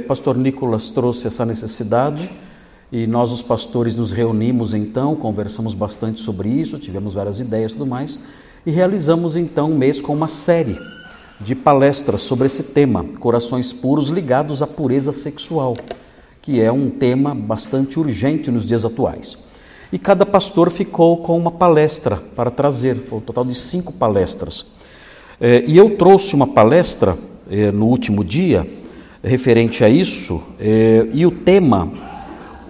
Pastor Nicolas trouxe essa necessidade e nós, os pastores, nos reunimos então, conversamos bastante sobre isso, tivemos várias ideias e tudo mais, e realizamos então um mês com uma série de palestras sobre esse tema, corações puros ligados à pureza sexual, que é um tema bastante urgente nos dias atuais. E cada pastor ficou com uma palestra para trazer, foi um total de cinco palestras. É, e eu trouxe uma palestra é, no último dia referente a isso, é, e o tema,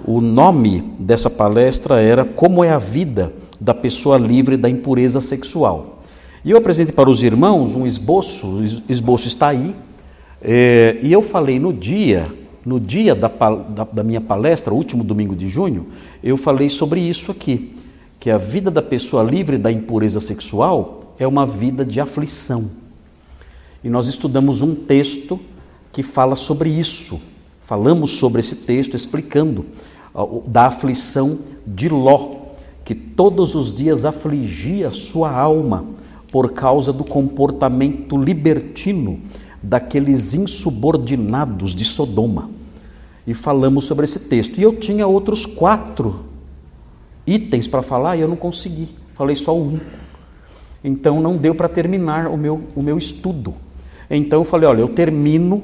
o nome dessa palestra era Como é a vida da pessoa livre da impureza sexual. E eu apresentei para os irmãos um esboço, o esboço está aí, é, e eu falei no dia, no dia da, da, da minha palestra, último domingo de junho, eu falei sobre isso aqui, que a vida da pessoa livre da impureza sexual é uma vida de aflição. E nós estudamos um texto que fala sobre isso. Falamos sobre esse texto explicando da aflição de Ló, que todos os dias afligia sua alma por causa do comportamento libertino daqueles insubordinados de Sodoma. E falamos sobre esse texto. E eu tinha outros quatro itens para falar e eu não consegui. Falei só um. Então não deu para terminar o meu, o meu estudo. Então eu falei: olha, eu termino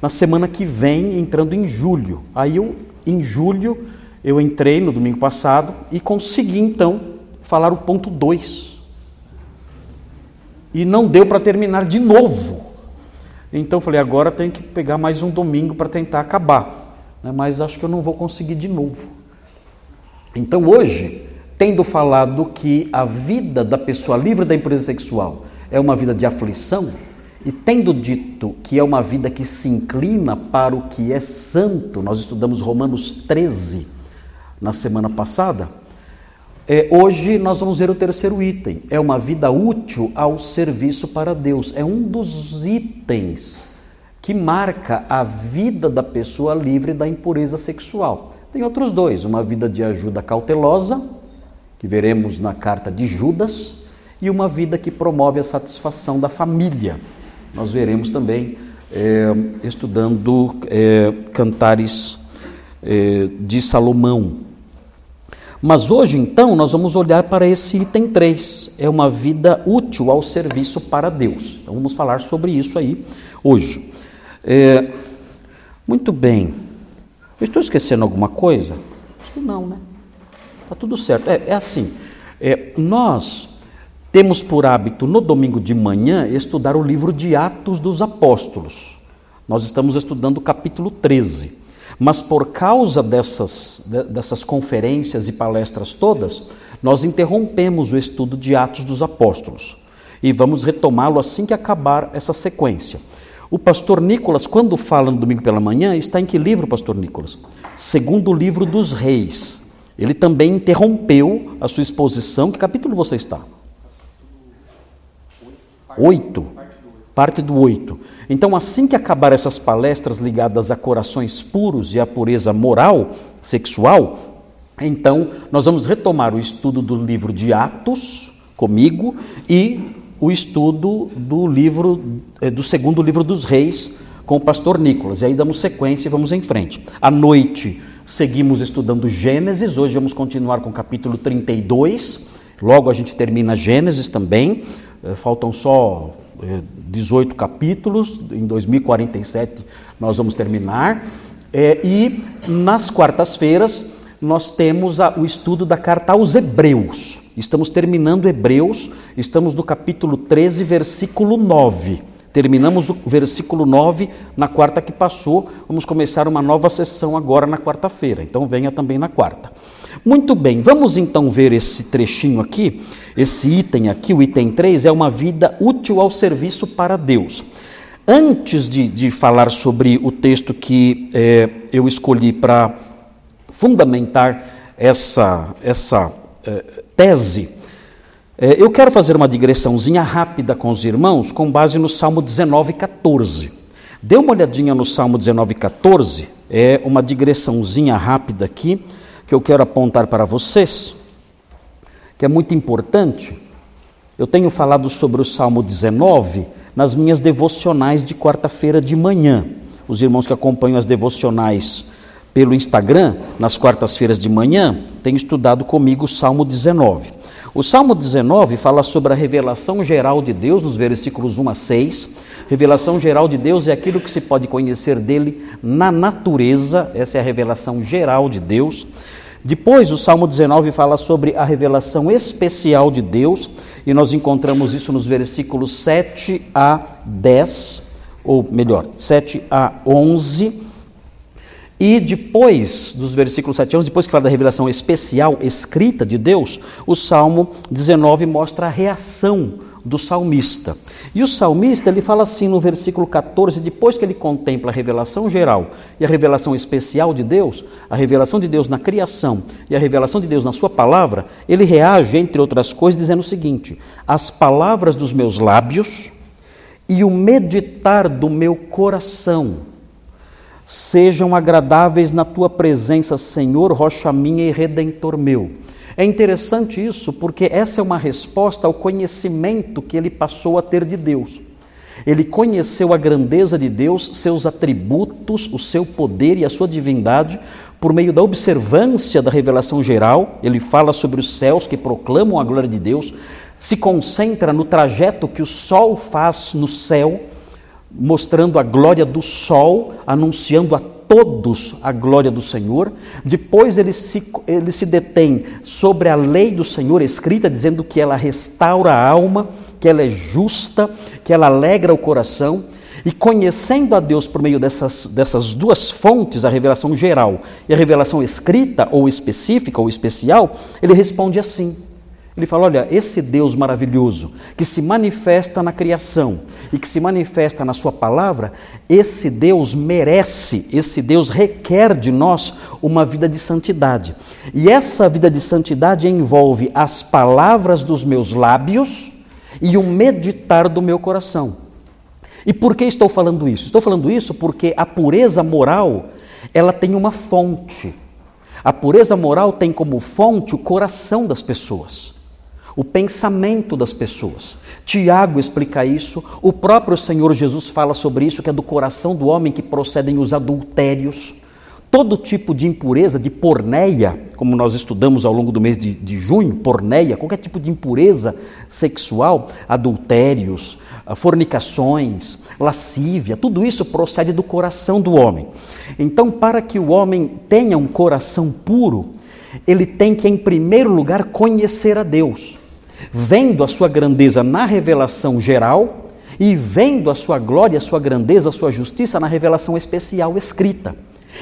na semana que vem, entrando em julho. Aí eu, em julho, eu entrei no domingo passado e consegui então falar o ponto 2 e não deu para terminar de novo. Então falei, agora tem que pegar mais um domingo para tentar acabar, né? mas acho que eu não vou conseguir de novo. Então hoje, tendo falado que a vida da pessoa livre da impureza sexual é uma vida de aflição, e tendo dito que é uma vida que se inclina para o que é santo, nós estudamos Romanos 13 na semana passada, é, hoje nós vamos ver o terceiro item. É uma vida útil ao serviço para Deus. É um dos itens que marca a vida da pessoa livre da impureza sexual. Tem outros dois: uma vida de ajuda cautelosa, que veremos na carta de Judas, e uma vida que promove a satisfação da família. Nós veremos também é, estudando é, cantares é, de Salomão. Mas hoje, então, nós vamos olhar para esse item 3. É uma vida útil ao serviço para Deus. Então, vamos falar sobre isso aí hoje. É, muito bem. Eu estou esquecendo alguma coisa? Acho que não, né? Está tudo certo. É, é assim: é, nós temos por hábito, no domingo de manhã, estudar o livro de Atos dos Apóstolos. Nós estamos estudando o capítulo 13. Mas por causa dessas, dessas conferências e palestras todas, nós interrompemos o estudo de Atos dos Apóstolos e vamos retomá-lo assim que acabar essa sequência. O pastor Nicolas, quando fala no domingo pela manhã, está em que livro, pastor Nicolas? Segundo o livro dos reis. Ele também interrompeu a sua exposição. Que capítulo você está? Oito parte do 8. Então, assim que acabar essas palestras ligadas a corações puros e à pureza moral, sexual, então nós vamos retomar o estudo do livro de Atos comigo e o estudo do livro eh, do segundo livro dos Reis com o pastor Nicolas. E aí damos sequência e vamos em frente. À noite seguimos estudando Gênesis, hoje vamos continuar com o capítulo 32. Logo a gente termina Gênesis também. Eh, faltam só 18 capítulos, em 2047 nós vamos terminar. É, e nas quartas-feiras nós temos o estudo da carta aos Hebreus. Estamos terminando Hebreus, estamos no capítulo 13, versículo 9. Terminamos o versículo 9 na quarta que passou, vamos começar uma nova sessão agora na quarta-feira, então venha também na quarta. Muito bem, vamos então ver esse trechinho aqui, esse item aqui, o item 3, é uma vida útil ao serviço para Deus. Antes de, de falar sobre o texto que é, eu escolhi para fundamentar essa, essa é, tese, é, eu quero fazer uma digressãozinha rápida com os irmãos, com base no Salmo 19, 14. Dê uma olhadinha no Salmo 19, 14, é uma digressãozinha rápida aqui que eu quero apontar para vocês, que é muito importante. Eu tenho falado sobre o Salmo 19 nas minhas devocionais de quarta-feira de manhã. os irmãos que acompanham as devocionais pelo Instagram, nas quartas-feiras de manhã, têm estudado comigo o Salmo 19. O Salmo 19 fala sobre a revelação geral de Deus, nos versículos 1 a 6. Revelação geral de Deus é aquilo que se pode conhecer dele na natureza, essa é a revelação geral de Deus. Depois, o Salmo 19 fala sobre a revelação especial de Deus, e nós encontramos isso nos versículos 7 a 10, ou melhor, 7 a 11. E depois dos versículos 7 a 11, depois que fala da revelação especial escrita de Deus, o Salmo 19 mostra a reação do salmista. E o salmista, ele fala assim no versículo 14, depois que ele contempla a revelação geral e a revelação especial de Deus, a revelação de Deus na criação e a revelação de Deus na sua palavra, ele reage, entre outras coisas, dizendo o seguinte: As palavras dos meus lábios e o meditar do meu coração sejam agradáveis na tua presença, Senhor, rocha minha e redentor meu. É interessante isso porque essa é uma resposta ao conhecimento que ele passou a ter de Deus. Ele conheceu a grandeza de Deus, seus atributos, o seu poder e a sua divindade por meio da observância da revelação geral. Ele fala sobre os céus que proclamam a glória de Deus, se concentra no trajeto que o sol faz no céu, mostrando a glória do sol, anunciando a todos a glória do Senhor. Depois ele se, ele se detém sobre a lei do Senhor escrita, dizendo que ela restaura a alma, que ela é justa, que ela alegra o coração. E conhecendo a Deus por meio dessas, dessas duas fontes, a revelação geral e a revelação escrita ou específica ou especial, ele responde assim: ele fala: olha, esse Deus maravilhoso que se manifesta na criação e que se manifesta na Sua palavra, esse Deus merece, esse Deus requer de nós uma vida de santidade. E essa vida de santidade envolve as palavras dos meus lábios e o meditar do meu coração. E por que estou falando isso? Estou falando isso porque a pureza moral ela tem uma fonte. A pureza moral tem como fonte o coração das pessoas o pensamento das pessoas. Tiago explica isso, o próprio Senhor Jesus fala sobre isso, que é do coração do homem que procedem os adultérios. Todo tipo de impureza, de porneia, como nós estudamos ao longo do mês de, de junho, porneia, qualquer tipo de impureza sexual, adultérios, ah, fornicações, lascívia, tudo isso procede do coração do homem. Então, para que o homem tenha um coração puro, ele tem que, em primeiro lugar, conhecer a Deus vendo a sua grandeza na revelação geral e vendo a sua glória, a sua grandeza, a sua justiça na revelação especial escrita.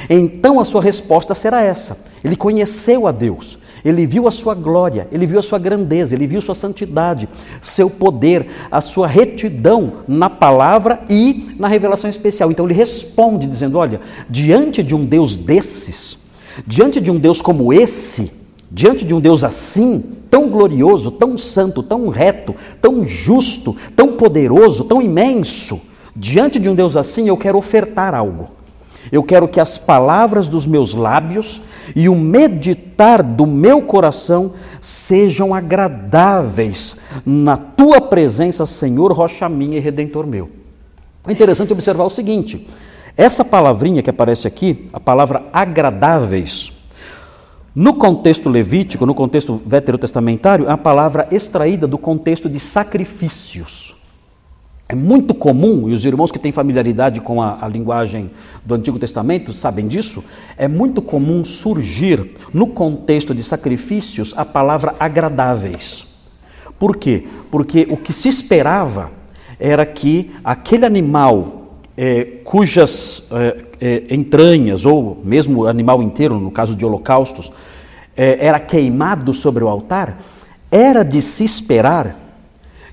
Então a sua resposta será essa: ele conheceu a Deus, ele viu a sua glória, ele viu a sua grandeza, ele viu sua santidade, seu poder, a sua retidão na palavra e na revelação especial. Então ele responde dizendo: Olha, diante de um Deus desses, diante de um Deus como esse, diante de um Deus assim, tão glorioso, tão santo, tão reto, tão justo, tão poderoso, tão imenso, diante de um Deus assim, eu quero ofertar algo. Eu quero que as palavras dos meus lábios e o meditar do meu coração sejam agradáveis na tua presença, Senhor, rocha minha e redentor meu. É interessante observar o seguinte: essa palavrinha que aparece aqui, a palavra agradáveis, no contexto levítico, no contexto veterotestamentário, é a palavra extraída do contexto de sacrifícios. É muito comum, e os irmãos que têm familiaridade com a, a, linguagem do Antigo Testamento sabem disso, é muito comum surgir no contexto de sacrifícios a palavra agradáveis. Por quê? Porque o que se esperava era que aquele animal é, cujas é, é, entranhas, ou mesmo animal inteiro, no caso de holocaustos, é, era queimado sobre o altar, era de se esperar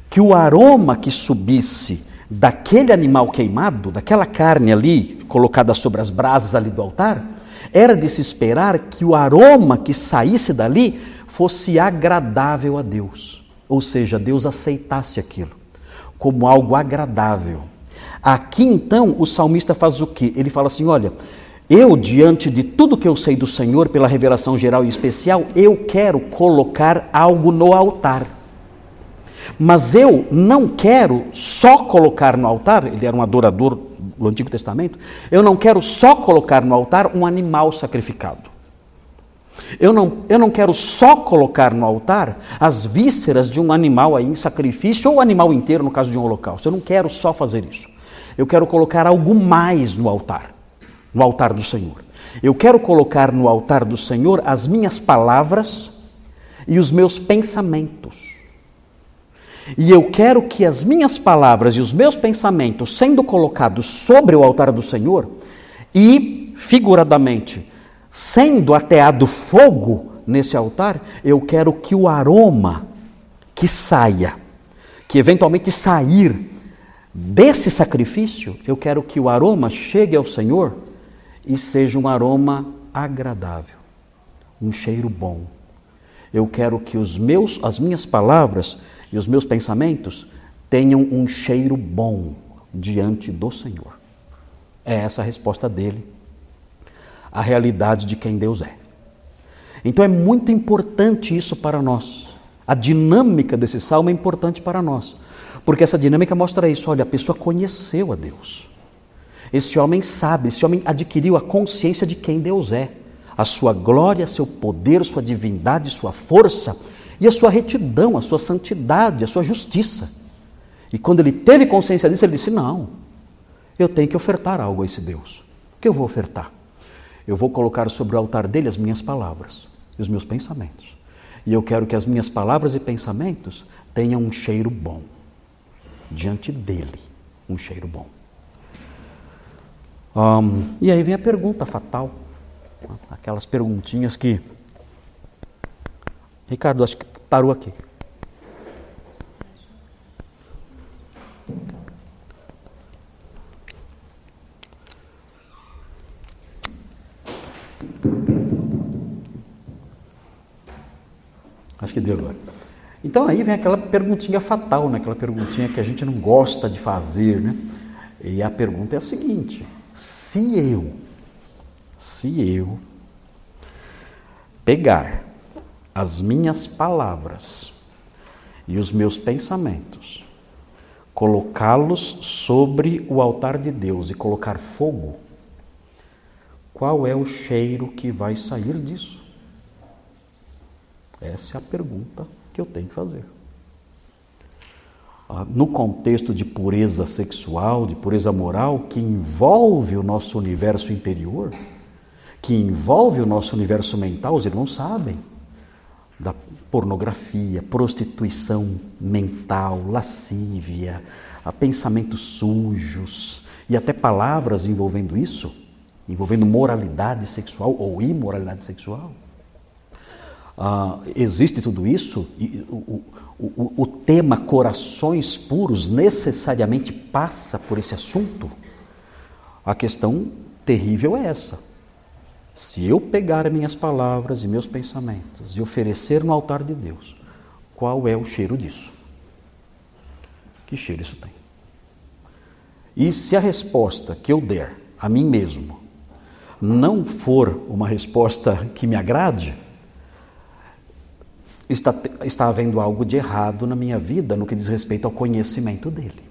que o aroma que subisse daquele animal queimado, daquela carne ali colocada sobre as brasas ali do altar, era de se esperar que o aroma que saísse dali fosse agradável a Deus. Ou seja, Deus aceitasse aquilo como algo agradável. Aqui então o salmista faz o que? Ele fala assim: olha, eu, diante de tudo que eu sei do Senhor, pela revelação geral e especial, eu quero colocar algo no altar. Mas eu não quero só colocar no altar, ele era um adorador do Antigo Testamento, eu não quero só colocar no altar um animal sacrificado. Eu não, eu não quero só colocar no altar as vísceras de um animal aí em sacrifício, ou o animal inteiro, no caso de um holocausto. Eu não quero só fazer isso. Eu quero colocar algo mais no altar, no altar do Senhor. Eu quero colocar no altar do Senhor as minhas palavras e os meus pensamentos. E eu quero que as minhas palavras e os meus pensamentos, sendo colocados sobre o altar do Senhor, e, figuradamente, sendo ateado fogo nesse altar, eu quero que o aroma que saia, que eventualmente sair desse sacrifício, eu quero que o aroma chegue ao Senhor e seja um aroma agradável, um cheiro bom. Eu quero que os meus, as minhas palavras e os meus pensamentos tenham um cheiro bom diante do Senhor. É essa a resposta dele à realidade de quem Deus é. Então é muito importante isso para nós. A dinâmica desse salmo é importante para nós, porque essa dinâmica mostra isso. Olha, a pessoa conheceu a Deus. Esse homem sabe, esse homem adquiriu a consciência de quem Deus é, a sua glória, seu poder, sua divindade, sua força e a sua retidão, a sua santidade, a sua justiça. E quando ele teve consciência disso, ele disse: Não, eu tenho que ofertar algo a esse Deus. O que eu vou ofertar? Eu vou colocar sobre o altar dele as minhas palavras e os meus pensamentos. E eu quero que as minhas palavras e pensamentos tenham um cheiro bom diante dele um cheiro bom. Um, e aí vem a pergunta fatal, aquelas perguntinhas que. Ricardo, acho que parou aqui. Acho que deu agora. Então aí vem aquela perguntinha fatal, né? aquela perguntinha que a gente não gosta de fazer. Né? E a pergunta é a seguinte: se eu, se eu pegar as minhas palavras e os meus pensamentos, colocá-los sobre o altar de Deus e colocar fogo, qual é o cheiro que vai sair disso? Essa é a pergunta que eu tenho que fazer. Ah, no contexto de pureza sexual, de pureza moral, que envolve o nosso universo interior, que envolve o nosso universo mental, os irmãos sabem, da pornografia, prostituição mental, lascívia, pensamentos sujos e até palavras envolvendo isso, envolvendo moralidade sexual ou imoralidade sexual. Ah, existe tudo isso, o, o, o tema corações puros necessariamente passa por esse assunto. A questão terrível é essa. Se eu pegar minhas palavras e meus pensamentos e oferecer no altar de Deus, qual é o cheiro disso? Que cheiro isso tem? E se a resposta que eu der a mim mesmo não for uma resposta que me agrade, está, está havendo algo de errado na minha vida no que diz respeito ao conhecimento dele.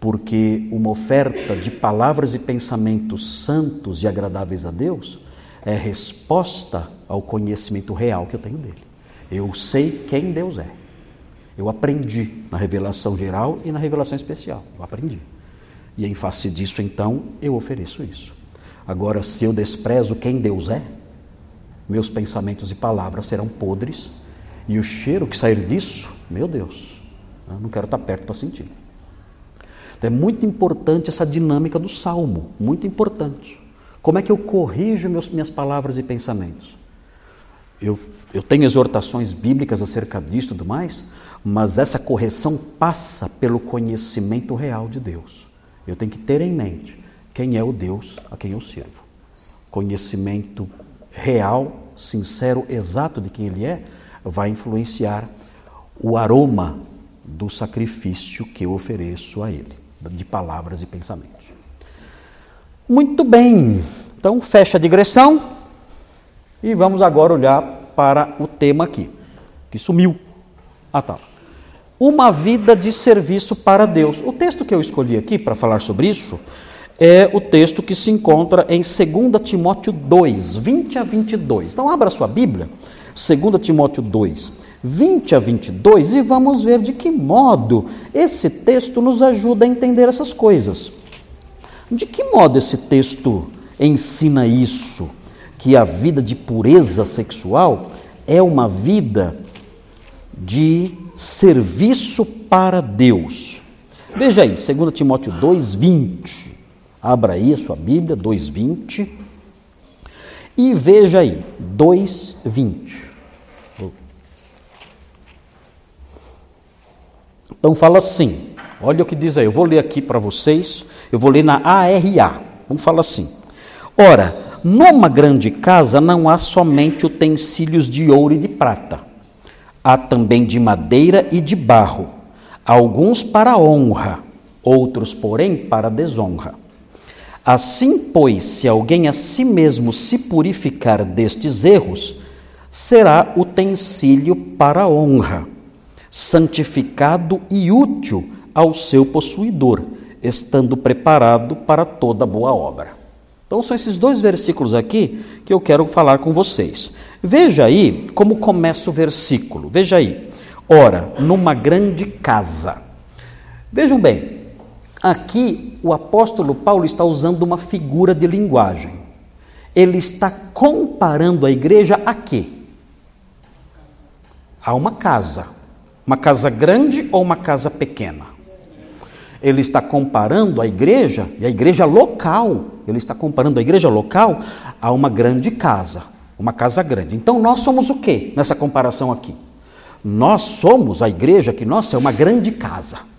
Porque uma oferta de palavras e pensamentos santos e agradáveis a Deus é resposta ao conhecimento real que eu tenho dele. Eu sei quem Deus é. Eu aprendi na revelação geral e na revelação especial. Eu aprendi. E em face disso, então, eu ofereço isso. Agora, se eu desprezo quem Deus é, meus pensamentos e palavras serão podres, e o cheiro que sair disso, meu Deus, eu não quero estar perto para sentir. Então é muito importante essa dinâmica do salmo, muito importante. Como é que eu corrijo meus, minhas palavras e pensamentos? Eu, eu tenho exortações bíblicas acerca disso e tudo mais, mas essa correção passa pelo conhecimento real de Deus. Eu tenho que ter em mente quem é o Deus a quem eu sirvo. Conhecimento real, sincero, exato de quem ele é, vai influenciar o aroma do sacrifício que eu ofereço a ele, de palavras e pensamentos. Muito bem, então fecha a digressão e vamos agora olhar para o tema aqui, que sumiu. Ah, tá. uma vida de serviço para Deus. O texto que eu escolhi aqui para falar sobre isso é o texto que se encontra em 2 Timóteo 2, 20 a 22. Então, abra sua Bíblia, 2 Timóteo 2, 20 a 22, e vamos ver de que modo esse texto nos ajuda a entender essas coisas. De que modo esse texto ensina isso? Que a vida de pureza sexual é uma vida de serviço para Deus. Veja aí, 2 Timóteo 2:20. Abra aí a sua Bíblia, 2:20. E veja aí, 2:20. Então fala assim, olha o que diz aí, eu vou ler aqui para vocês, eu vou ler na ARA. Vamos falar assim. Ora, numa grande casa não há somente utensílios de ouro e de prata Há também de madeira e de barro, alguns para honra, outros, porém, para desonra. Assim, pois, se alguém a si mesmo se purificar destes erros, será utensílio para honra, santificado e útil ao seu possuidor, estando preparado para toda boa obra. Então, são esses dois versículos aqui que eu quero falar com vocês. Veja aí como começa o versículo. Veja aí. Ora, numa grande casa. Vejam bem, aqui o apóstolo Paulo está usando uma figura de linguagem. Ele está comparando a igreja a quê? A uma casa. Uma casa grande ou uma casa pequena? Ele está comparando a igreja, e a igreja local, ele está comparando a igreja local a uma grande casa, uma casa grande. Então nós somos o que nessa comparação aqui? Nós somos a igreja que nossa é uma grande casa.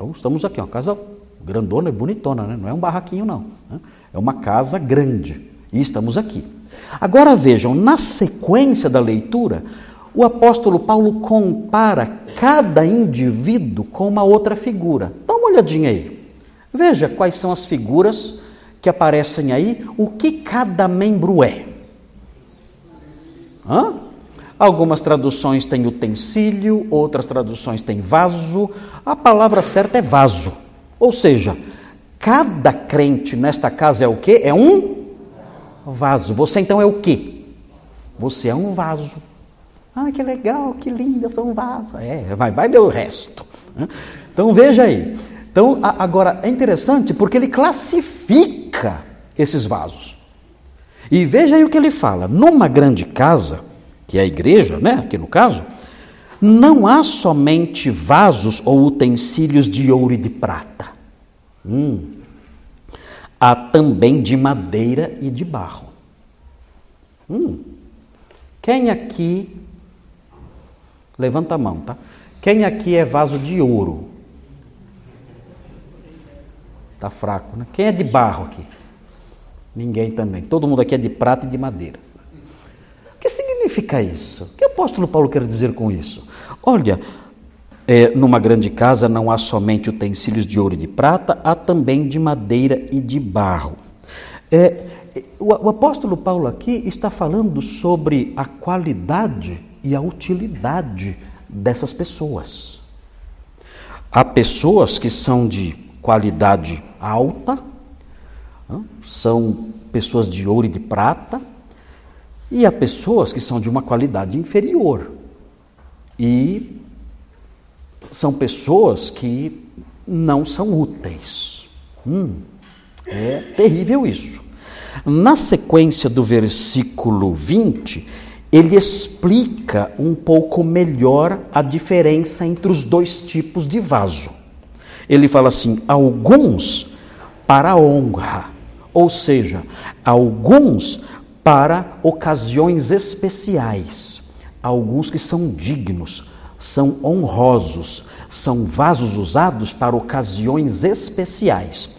Então estamos aqui, uma casa grandona e bonitona, né? não é um barraquinho não, né? é uma casa grande e estamos aqui. Agora vejam, na sequência da leitura, o apóstolo Paulo compara cada indivíduo com uma outra figura. Dá uma olhadinha aí. Veja quais são as figuras que aparecem aí, o que cada membro é. Hã? Algumas traduções têm utensílio, outras traduções têm vaso. A palavra certa é vaso. Ou seja, cada crente nesta casa é o que? É um vaso. Você então é o que? Você é um vaso. Ah, que legal, que lindo, sou um vaso. É, vai, vai ler o resto. Né? Então veja aí. Então, agora é interessante porque ele classifica esses vasos. E veja aí o que ele fala: numa grande casa, que é a igreja, né, aqui no caso, não há somente vasos ou utensílios de ouro e de prata. Hum. Há também de madeira e de barro. Hum. Quem aqui Levanta a mão, tá? Quem aqui é vaso de ouro? Tá fraco, né? Quem é de barro aqui? Ninguém também. Todo mundo aqui é de prata e de madeira. Que significa isso? O que o apóstolo Paulo quer dizer com isso? Olha, é, numa grande casa não há somente utensílios de ouro e de prata, há também de madeira e de barro. É, o, o apóstolo Paulo aqui está falando sobre a qualidade e a utilidade dessas pessoas. Há pessoas que são de qualidade alta, são pessoas de ouro e de prata, e há pessoas que são de uma qualidade inferior. E são pessoas que não são úteis. Hum, é terrível isso. Na sequência do versículo 20, ele explica um pouco melhor a diferença entre os dois tipos de vaso. Ele fala assim: alguns para honra, ou seja, alguns para ocasiões especiais, alguns que são dignos, são honrosos, são vasos usados para ocasiões especiais.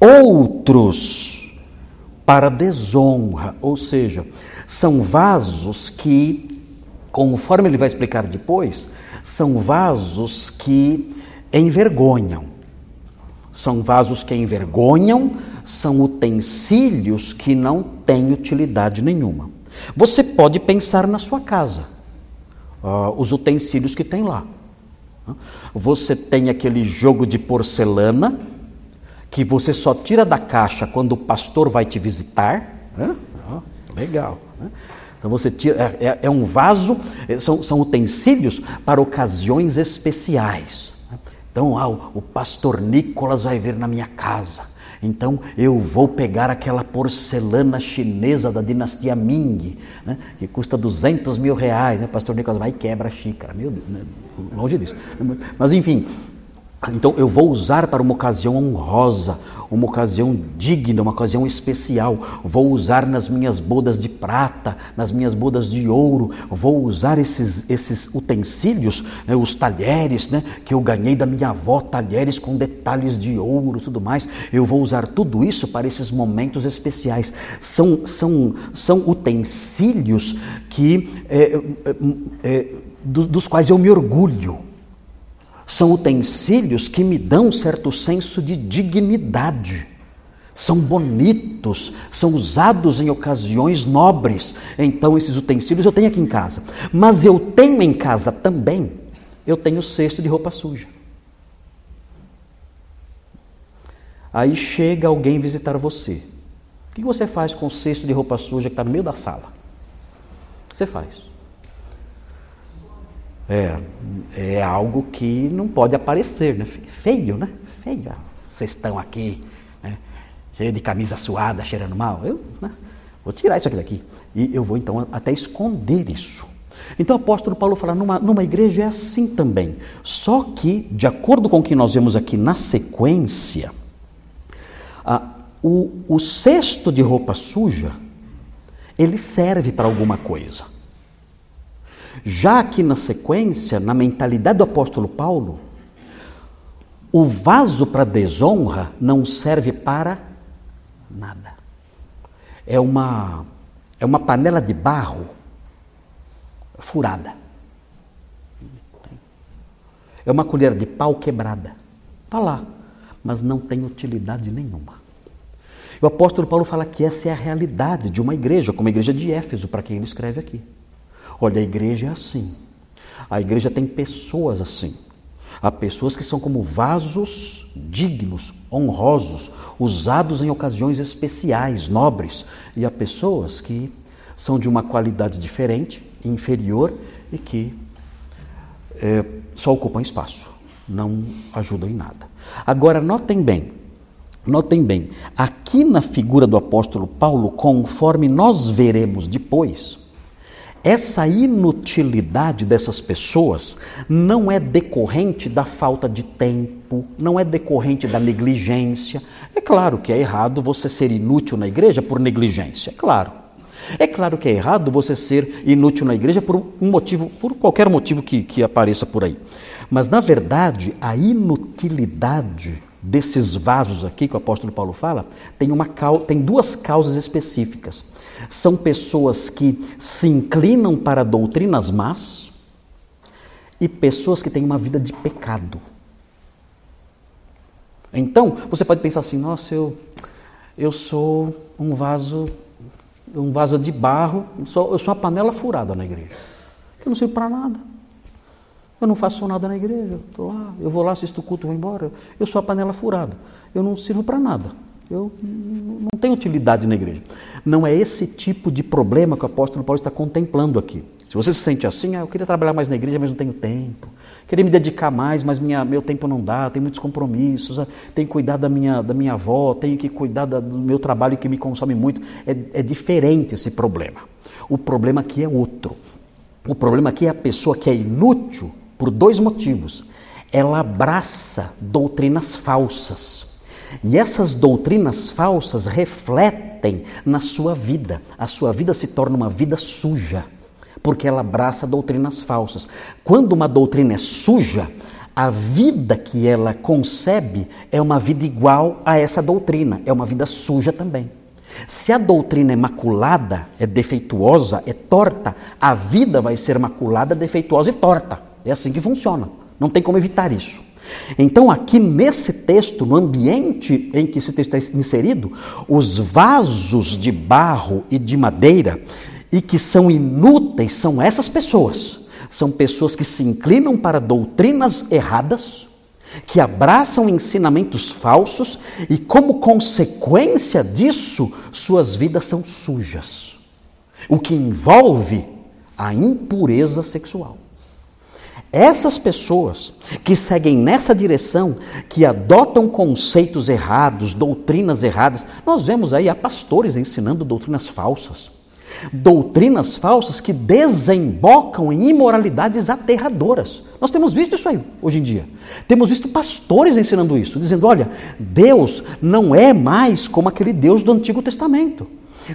Outros para desonra, ou seja, são vasos que, conforme ele vai explicar depois, são vasos que envergonham. São vasos que envergonham, são utensílios que não têm utilidade nenhuma. Você pode pensar na sua casa. uh, os utensílios que tem lá. Você tem aquele jogo de porcelana que você só tira da caixa quando o pastor vai te visitar. legal. Então você tira, é, é, é um vaso, é, são, são, utensílios para ocasiões especiais. Então, ah, o pastor Nicolas vai vir na minha casa. Então eu vou pegar aquela porcelana chinesa da dinastia Ming, né, que custa 200 mil reais. Né? O pastor Nicolas vai quebra a xícara. Meu Deus, né? longe disso. Mas enfim, então eu vou usar para uma ocasião honrosa, uma ocasião digna, uma ocasião especial. Vou usar nas minhas bodas de prata, nas minhas bodas de ouro. Vou usar esses, esses utensílios, né, os talheres, né, que eu ganhei da minha avó, talheres com detalhes de ouro, tudo mais. Eu vou usar tudo isso para esses momentos especiais. São, são, são utensílios que é, é, é, dos, dos quais eu me orgulho são utensílios que me dão certo senso de dignidade. São bonitos, são usados em ocasiões nobres. Então, esses utensílios eu tenho aqui em casa. Mas eu tenho em casa também, eu tenho cesto de roupa suja. Aí chega alguém visitar você. O que você faz com o cesto de roupa suja que está no meio da sala? O que você faz? É, é algo que não pode aparecer, né? Feio, né? Feio. Vocês estão aqui, né? cheio de camisa suada, cheirando mal. Eu né? vou tirar isso aqui daqui. E eu vou então até esconder isso. Então o apóstolo Paulo fala, numa, numa igreja é assim também. Só que, de acordo com o que nós vemos aqui na sequência, a, o, o cesto de roupa suja, ele serve para alguma coisa. Já aqui na sequência, na mentalidade do apóstolo Paulo, o vaso para desonra não serve para nada. É uma, é uma panela de barro furada. É uma colher de pau quebrada. Está lá, mas não tem utilidade nenhuma. O apóstolo Paulo fala que essa é a realidade de uma igreja, como a igreja de Éfeso, para quem ele escreve aqui. Olha, a igreja é assim. A igreja tem pessoas assim. Há pessoas que são como vasos dignos, honrosos, usados em ocasiões especiais, nobres. E há pessoas que são de uma qualidade diferente, inferior e que é, só ocupam espaço, não ajudam em nada. Agora, notem bem, notem bem, aqui na figura do apóstolo Paulo, conforme nós veremos depois, essa inutilidade dessas pessoas não é decorrente da falta de tempo, não é decorrente da negligência. É claro que é errado você ser inútil na igreja por negligência, é claro. É claro que é errado você ser inútil na igreja por um motivo, por qualquer motivo que, que apareça por aí. Mas na verdade, a inutilidade desses vasos aqui que o apóstolo Paulo fala tem, uma, tem duas causas específicas são pessoas que se inclinam para doutrinas más e pessoas que têm uma vida de pecado. Então, você pode pensar assim: nossa, eu, eu sou um vaso, um vaso de barro, eu sou, eu sou uma panela furada na igreja. Eu não sirvo para nada. Eu não faço nada na igreja. Eu, lá, eu vou lá, assisto o culto, vou embora. Eu sou a panela furada. Eu não sirvo para nada. Eu não tenho utilidade na igreja. Não é esse tipo de problema que o apóstolo Paulo está contemplando aqui. Se você se sente assim, ah, eu queria trabalhar mais na igreja, mas não tenho tempo. Queria me dedicar mais, mas minha, meu tempo não dá, tenho muitos compromissos, ah, tenho que cuidar da minha, da minha avó, tenho que cuidar da, do meu trabalho que me consome muito. É, é diferente esse problema. O problema aqui é outro. O problema aqui é a pessoa que é inútil por dois motivos. Ela abraça doutrinas falsas. E essas doutrinas falsas refletem na sua vida. A sua vida se torna uma vida suja, porque ela abraça doutrinas falsas. Quando uma doutrina é suja, a vida que ela concebe é uma vida igual a essa doutrina, é uma vida suja também. Se a doutrina é maculada, é defeituosa, é torta, a vida vai ser maculada, defeituosa e torta. É assim que funciona. Não tem como evitar isso. Então, aqui nesse texto, no ambiente em que esse texto está inserido, os vasos de barro e de madeira e que são inúteis são essas pessoas. são pessoas que se inclinam para doutrinas erradas, que abraçam ensinamentos falsos e, como consequência disso, suas vidas são sujas, o que envolve a impureza sexual. Essas pessoas que seguem nessa direção, que adotam conceitos errados, doutrinas erradas, nós vemos aí há pastores ensinando doutrinas falsas. Doutrinas falsas que desembocam em imoralidades aterradoras. Nós temos visto isso aí hoje em dia. Temos visto pastores ensinando isso, dizendo: olha, Deus não é mais como aquele Deus do Antigo Testamento.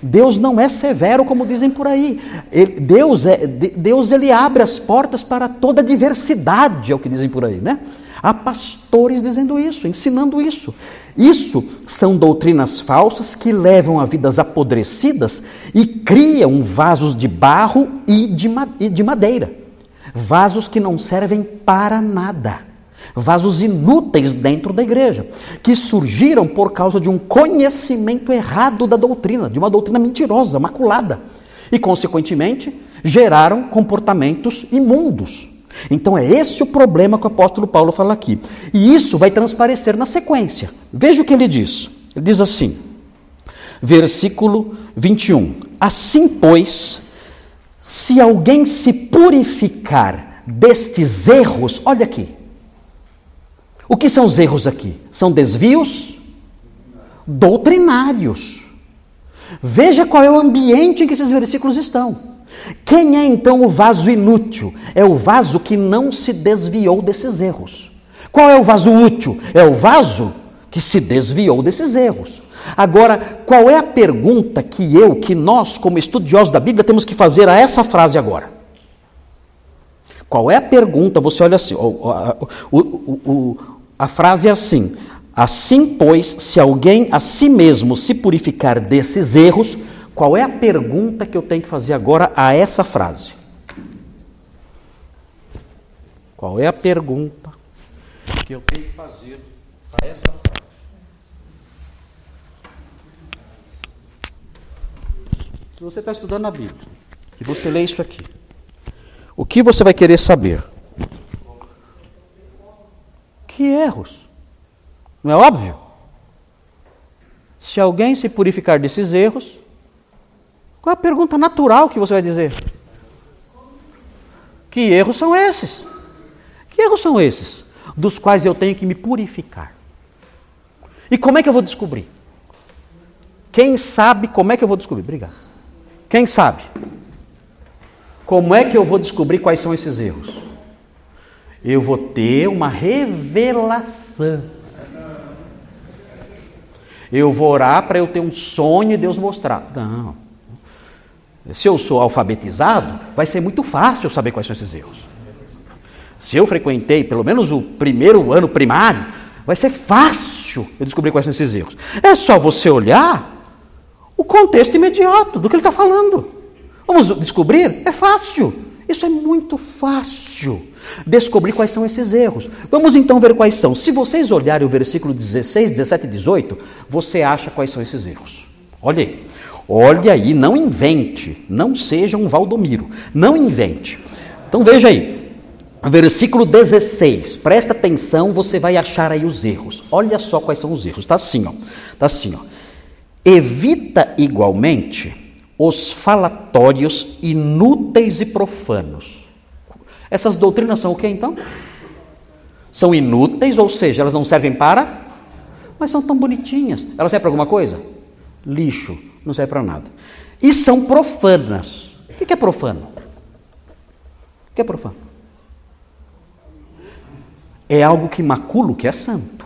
Deus não é severo como dizem por aí. Ele, Deus é Deus ele abre as portas para toda diversidade, é o que dizem por aí, né? Há pastores dizendo isso, ensinando isso. Isso são doutrinas falsas que levam a vidas apodrecidas e criam vasos de barro e de, e de madeira. Vasos que não servem para nada vasos inúteis dentro da igreja, que surgiram por causa de um conhecimento errado da doutrina, de uma doutrina mentirosa, maculada, e, consequentemente, geraram comportamentos imundos. Então é esse o problema que o apóstolo Paulo fala aqui. E isso vai transparecer na sequência. Veja o que ele diz. Ele diz assim, versículo 21. Assim, pois, se alguém se purificar destes erros, olha aqui, o que são os erros aqui? São desvios doutrinários. Veja qual é o ambiente em que esses versículos estão. Quem é então o vaso inútil? É o vaso que não se desviou desses erros. Qual é o vaso útil? É o vaso que se desviou desses erros. Agora, qual é a pergunta que eu, que nós, como estudiosos da Bíblia, temos que fazer a essa frase agora? Qual é a pergunta? Você olha assim, o, o, o, a frase é assim: Assim, pois, se alguém a si mesmo se purificar desses erros, qual é a pergunta que eu tenho que fazer agora a essa frase? Qual é a pergunta que eu tenho que fazer a essa frase? Se você está estudando a Bíblia e você lê isso aqui, o que você vai querer saber? Que erros? Não é óbvio? Se alguém se purificar desses erros, qual é a pergunta natural que você vai dizer? Que erros são esses? Que erros são esses? Dos quais eu tenho que me purificar. E como é que eu vou descobrir? Quem sabe como é que eu vou descobrir? Obrigado. Quem sabe? Como é que eu vou descobrir quais são esses erros? Eu vou ter uma revelação. Eu vou orar para eu ter um sonho e Deus mostrar. Não. Se eu sou alfabetizado, vai ser muito fácil eu saber quais são esses erros. Se eu frequentei pelo menos o primeiro ano primário, vai ser fácil eu descobrir quais são esses erros. É só você olhar o contexto imediato do que ele está falando. Vamos descobrir? É fácil. Isso é muito fácil descobrir quais são esses erros. Vamos então ver quais são. Se vocês olharem o versículo 16, 17 e 18, você acha quais são esses erros. Olha aí. Olha aí, não invente, não seja um Valdomiro, não invente. Então veja aí, versículo 16, presta atenção, você vai achar aí os erros. Olha só quais são os erros. Está assim, ó. Está assim, ó. Evita igualmente os falatórios inúteis e profanos essas doutrinas são o que então? São inúteis, ou seja, elas não servem para, mas são tão bonitinhas. Elas servem para alguma coisa? Lixo, não serve para nada. E são profanas. O que é profano? O que é profano? É algo que macula o que é santo.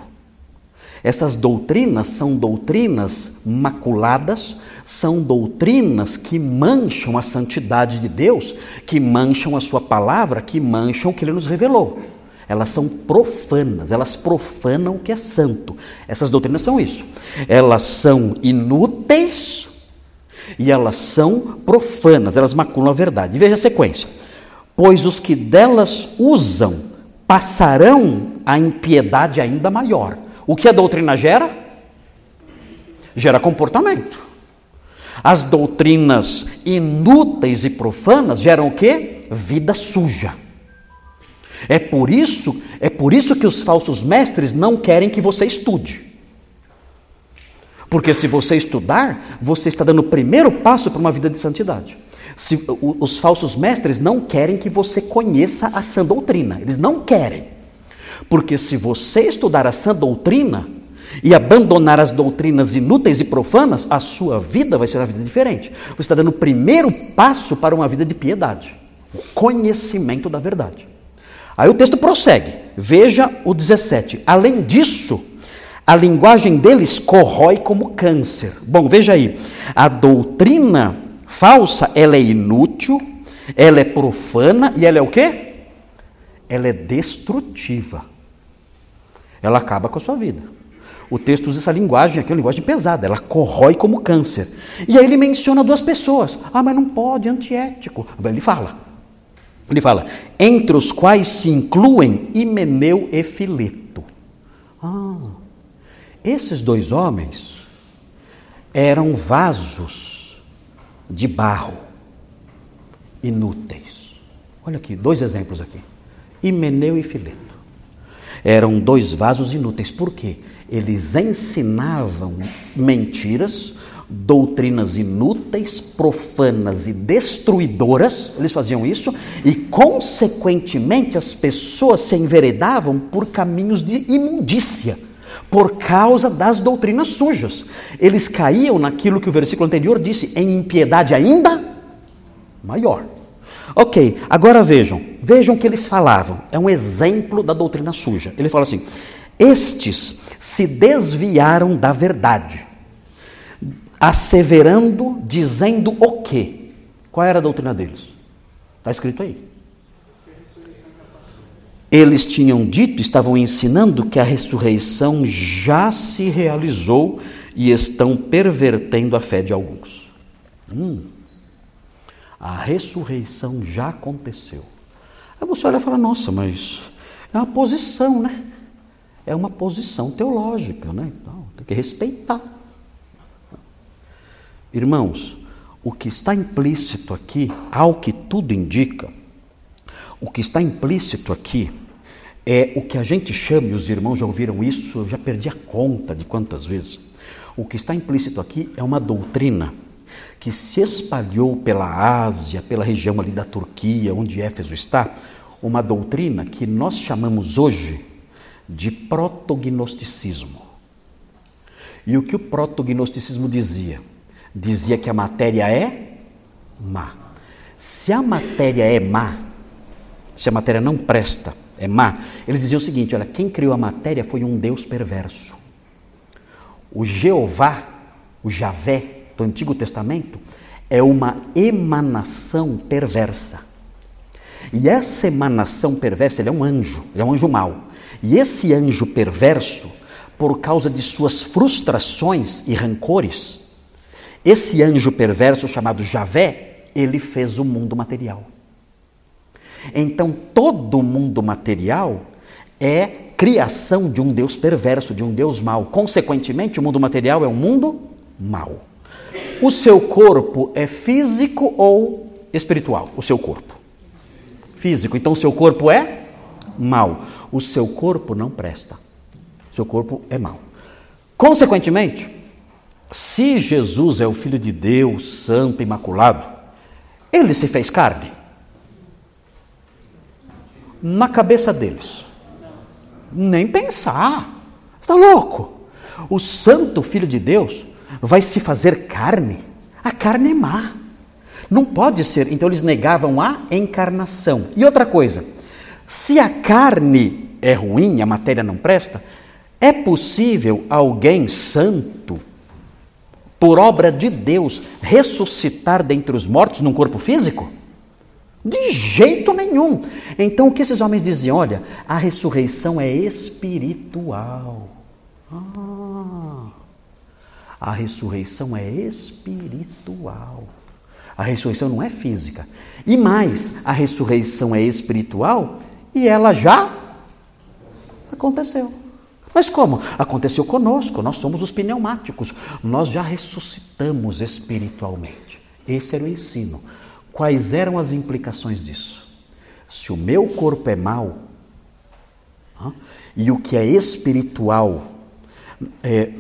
Essas doutrinas são doutrinas maculadas, são doutrinas que mancham a santidade de Deus, que mancham a Sua palavra, que mancham o que Ele nos revelou. Elas são profanas, elas profanam o que é santo. Essas doutrinas são isso. Elas são inúteis e elas são profanas, elas maculam a verdade. Veja a sequência. Pois os que delas usam passarão a impiedade ainda maior o que a doutrina gera? Gera comportamento. As doutrinas inúteis e profanas geram o quê? Vida suja. É por isso, é por isso que os falsos mestres não querem que você estude. Porque se você estudar, você está dando o primeiro passo para uma vida de santidade. Se, os falsos mestres não querem que você conheça a sã doutrina. Eles não querem. Porque se você estudar a sã doutrina e abandonar as doutrinas inúteis e profanas, a sua vida vai ser uma vida diferente. Você está dando o primeiro passo para uma vida de piedade. O conhecimento da verdade. Aí o texto prossegue. Veja o 17. Além disso, a linguagem deles corrói como câncer. Bom, veja aí. A doutrina falsa, ela é inútil, ela é profana e ela é o quê? Ela é destrutiva. Ela acaba com a sua vida. O texto usa essa linguagem aqui, é uma linguagem pesada, ela corrói como câncer. E aí ele menciona duas pessoas. Ah, mas não pode, antiético. Ele fala. Ele fala, entre os quais se incluem Himeneu e Fileto. Ah, esses dois homens eram vasos de barro inúteis. Olha aqui, dois exemplos aqui. Himeneu e Fileto. Eram dois vasos inúteis. Por quê? Eles ensinavam mentiras, doutrinas inúteis, profanas e destruidoras, eles faziam isso, e consequentemente as pessoas se enveredavam por caminhos de imundícia, por causa das doutrinas sujas. Eles caíam naquilo que o versículo anterior disse, em impiedade ainda maior. Ok, agora vejam, vejam o que eles falavam, é um exemplo da doutrina suja. Ele fala assim: estes se desviaram da verdade, asseverando, dizendo o quê? Qual era a doutrina deles? Está escrito aí. Eles tinham dito, estavam ensinando que a ressurreição já se realizou e estão pervertendo a fé de alguns. Hum, a ressurreição já aconteceu. Aí você olha e fala: nossa, mas é uma posição, né? é uma posição teológica, né? Então, tem que respeitar. Irmãos, o que está implícito aqui, ao que tudo indica, o que está implícito aqui é o que a gente chama, e os irmãos já ouviram isso, eu já perdi a conta de quantas vezes. O que está implícito aqui é uma doutrina que se espalhou pela Ásia, pela região ali da Turquia, onde Éfeso está, uma doutrina que nós chamamos hoje de protognosticismo. E o que o protognosticismo dizia? Dizia que a matéria é má. Se a matéria é má, se a matéria não presta, é má, eles diziam o seguinte: olha, quem criou a matéria foi um Deus perverso. O Jeová, o Javé do Antigo Testamento, é uma emanação perversa. E essa emanação perversa, ele é um anjo, ele é um anjo mau. E esse anjo perverso, por causa de suas frustrações e rancores, esse anjo perverso chamado Javé, ele fez o mundo material. Então, todo o mundo material é criação de um Deus perverso, de um Deus mau. Consequentemente, o mundo material é um mundo mau. O seu corpo é físico ou espiritual? O seu corpo. Físico. Então, o seu corpo é mau o seu corpo não presta. Seu corpo é mau. Consequentemente, se Jesus é o Filho de Deus, santo, imaculado, ele se fez carne. Na cabeça deles. Nem pensar. Está louco? O santo Filho de Deus vai se fazer carne? A carne é má. Não pode ser. Então eles negavam a encarnação. E outra coisa, se a carne é ruim, a matéria não presta, é possível alguém santo, por obra de Deus, ressuscitar dentre os mortos num corpo físico? De jeito nenhum. Então o que esses homens diziam? Olha, a ressurreição é espiritual. Ah, a ressurreição é espiritual. A ressurreição não é física. E mais, a ressurreição é espiritual e ela já aconteceu. Mas como? Aconteceu conosco, nós somos os pneumáticos, nós já ressuscitamos espiritualmente. Esse era o ensino. Quais eram as implicações disso? se o meu corpo é mau e o que é espiritual é,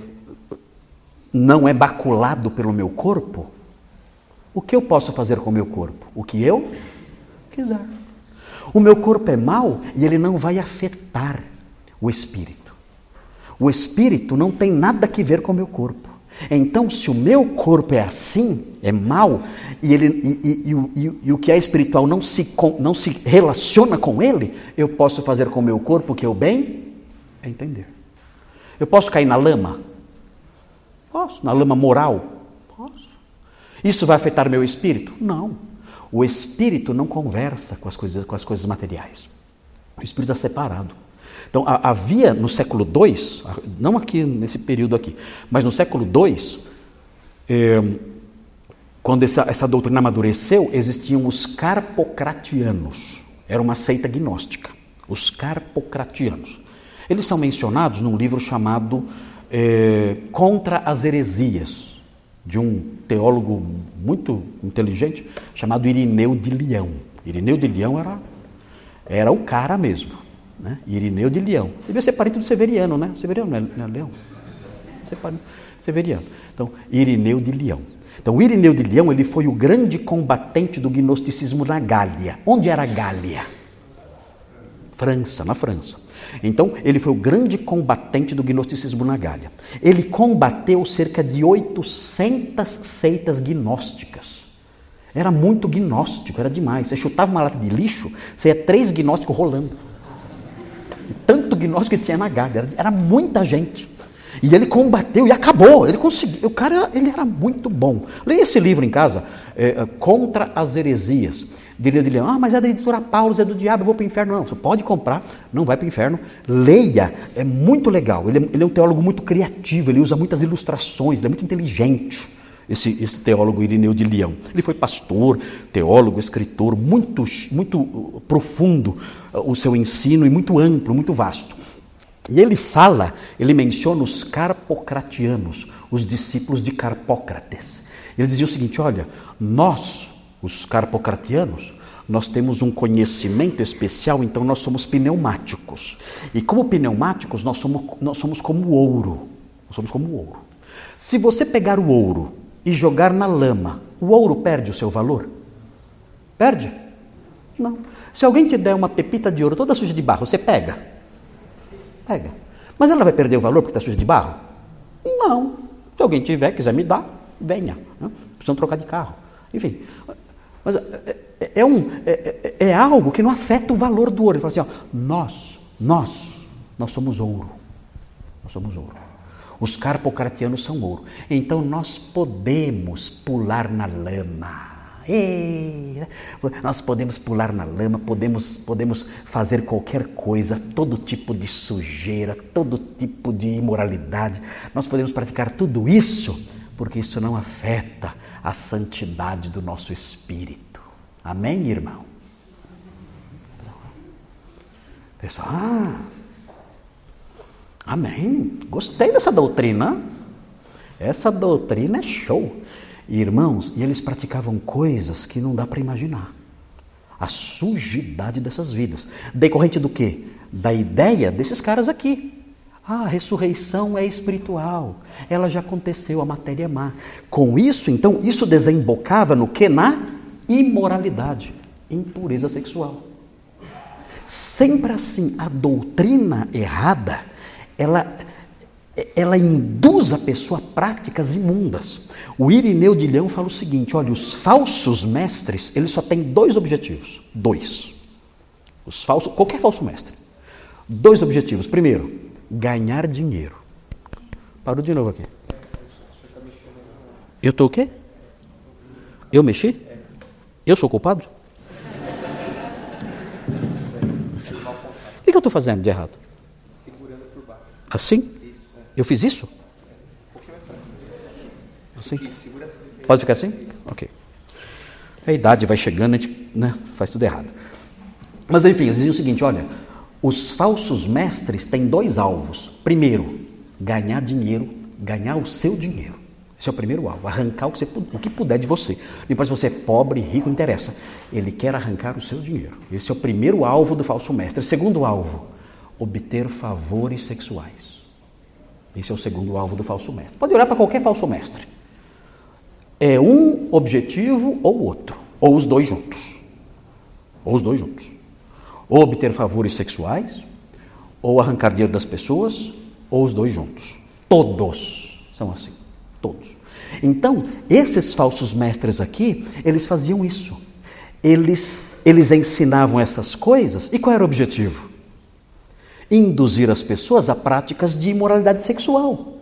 não é baculado pelo meu corpo, o que eu posso fazer com o meu corpo? O que eu quiser. O meu corpo é mau e ele não vai afetar o espírito. O espírito não tem nada a ver com o meu corpo. Então, se o meu corpo é assim, é mau, e, ele, e, e, e o que é espiritual não se, não se relaciona com ele, eu posso fazer com o meu corpo o que eu bem entender. Eu posso cair na lama? Posso. Na lama moral? Posso. Isso vai afetar meu espírito? Não. O espírito não conversa com as coisas, com as coisas materiais. O espírito está separado. Então, havia no século II, não aqui nesse período aqui, mas no século II, eh, quando essa, essa doutrina amadureceu, existiam os carpocratianos. Era uma seita gnóstica. Os carpocratianos. Eles são mencionados num livro chamado eh, Contra as Heresias, de um teólogo muito inteligente chamado Irineu de Leão. Irineu de Leão era, era o cara mesmo. Né? Irineu de Leão. Devia ser parente do Severiano, né? Severiano não é, não é Leão? Severiano. Então, Irineu de Leão. Então, Irineu de Leão ele foi o grande combatente do gnosticismo na Gália. Onde era a Gália? França, na França. Então, ele foi o grande combatente do gnosticismo na Gália. Ele combateu cerca de 800 seitas gnósticas. Era muito gnóstico, era demais. Você chutava uma lata de lixo, você ia três gnósticos rolando. Tanto gnóstico que tinha na Gália, era, muita gente. E ele combateu e acabou. Ele conseguiu. O cara ele era muito bom. Leia esse livro em casa, é, Contra as Heresias. Diria de Leão, ah, mas é da editora Paulo, é do diabo, eu vou para o inferno. Não, você pode comprar, não vai para o inferno. Leia, é muito legal. Ele é, ele é, um teólogo muito criativo, ele usa muitas ilustrações, ele é muito inteligente, esse, esse teólogo Irineu de Leão. Ele foi pastor, teólogo, escritor, muito, muito uh, profundo uh, o seu ensino e muito amplo, muito vasto. E ele fala, ele menciona os carpocratianos, os discípulos de Carpócrates. Ele dizia o seguinte: olha, nós, os carpocratianos, nós temos um conhecimento especial, então nós somos pneumáticos. E como pneumáticos, nós somos, nós somos como ouro. Nós somos como ouro. Se você pegar o ouro e jogar na lama, o ouro perde o seu valor? Perde? Não. Se alguém te der uma pepita de ouro toda suja de barro, você pega? Pega. Mas ela vai perder o valor porque está suja de barro? Não. Se alguém tiver, quiser me dar, venha. Né? Precisam trocar de carro. Enfim. Mas é, é, é um, é, é, é, algo que não afeta o valor do ouro. Ele fala assim: ó, nós, nós, nós somos ouro. Nós somos ouro. Os carpocratianos são ouro. Então nós podemos pular na lama Ei, nós podemos pular na lama, podemos, podemos fazer qualquer coisa, todo tipo de sujeira, todo tipo de imoralidade. Nós podemos praticar tudo isso, porque isso não afeta a santidade do nosso espírito. Amém, irmão? Pessoal, ah, amém. Gostei dessa doutrina. Essa doutrina é show. Irmãos, e eles praticavam coisas que não dá para imaginar. A sujidade dessas vidas. Decorrente do quê? Da ideia desses caras aqui. Ah, a ressurreição é espiritual. Ela já aconteceu, a matéria é má. Com isso, então, isso desembocava no que? Na imoralidade, impureza sexual. Sempre assim, a doutrina errada, ela, ela induz a pessoa a práticas imundas. O Irineu de Leão fala o seguinte: olha, os falsos mestres, eles só têm dois objetivos. Dois. Os falsos, qualquer falso mestre. Dois objetivos. Primeiro, ganhar dinheiro. Parou de novo aqui. Eu estou o quê? Eu mexi? Eu sou culpado? O que, que eu estou fazendo de errado? Assim? Eu fiz isso? Assim? Pode ficar assim? Ok. A idade vai chegando, a gente né, faz tudo errado. Mas enfim, eles diziam o seguinte: olha, os falsos mestres têm dois alvos. Primeiro, ganhar dinheiro, ganhar o seu dinheiro. Esse é o primeiro alvo, arrancar o que, você, o que puder de você. Não importa se você é pobre, rico, não interessa. Ele quer arrancar o seu dinheiro. Esse é o primeiro alvo do falso mestre. Segundo alvo, obter favores sexuais. Esse é o segundo alvo do falso mestre. Pode olhar para qualquer falso mestre. É um objetivo ou outro, ou os dois juntos. Ou os dois juntos. Ou obter favores sexuais, ou arrancar dinheiro das pessoas, ou os dois juntos. Todos são assim. Todos. Então, esses falsos mestres aqui, eles faziam isso. Eles, eles ensinavam essas coisas, e qual era o objetivo? Induzir as pessoas a práticas de imoralidade sexual.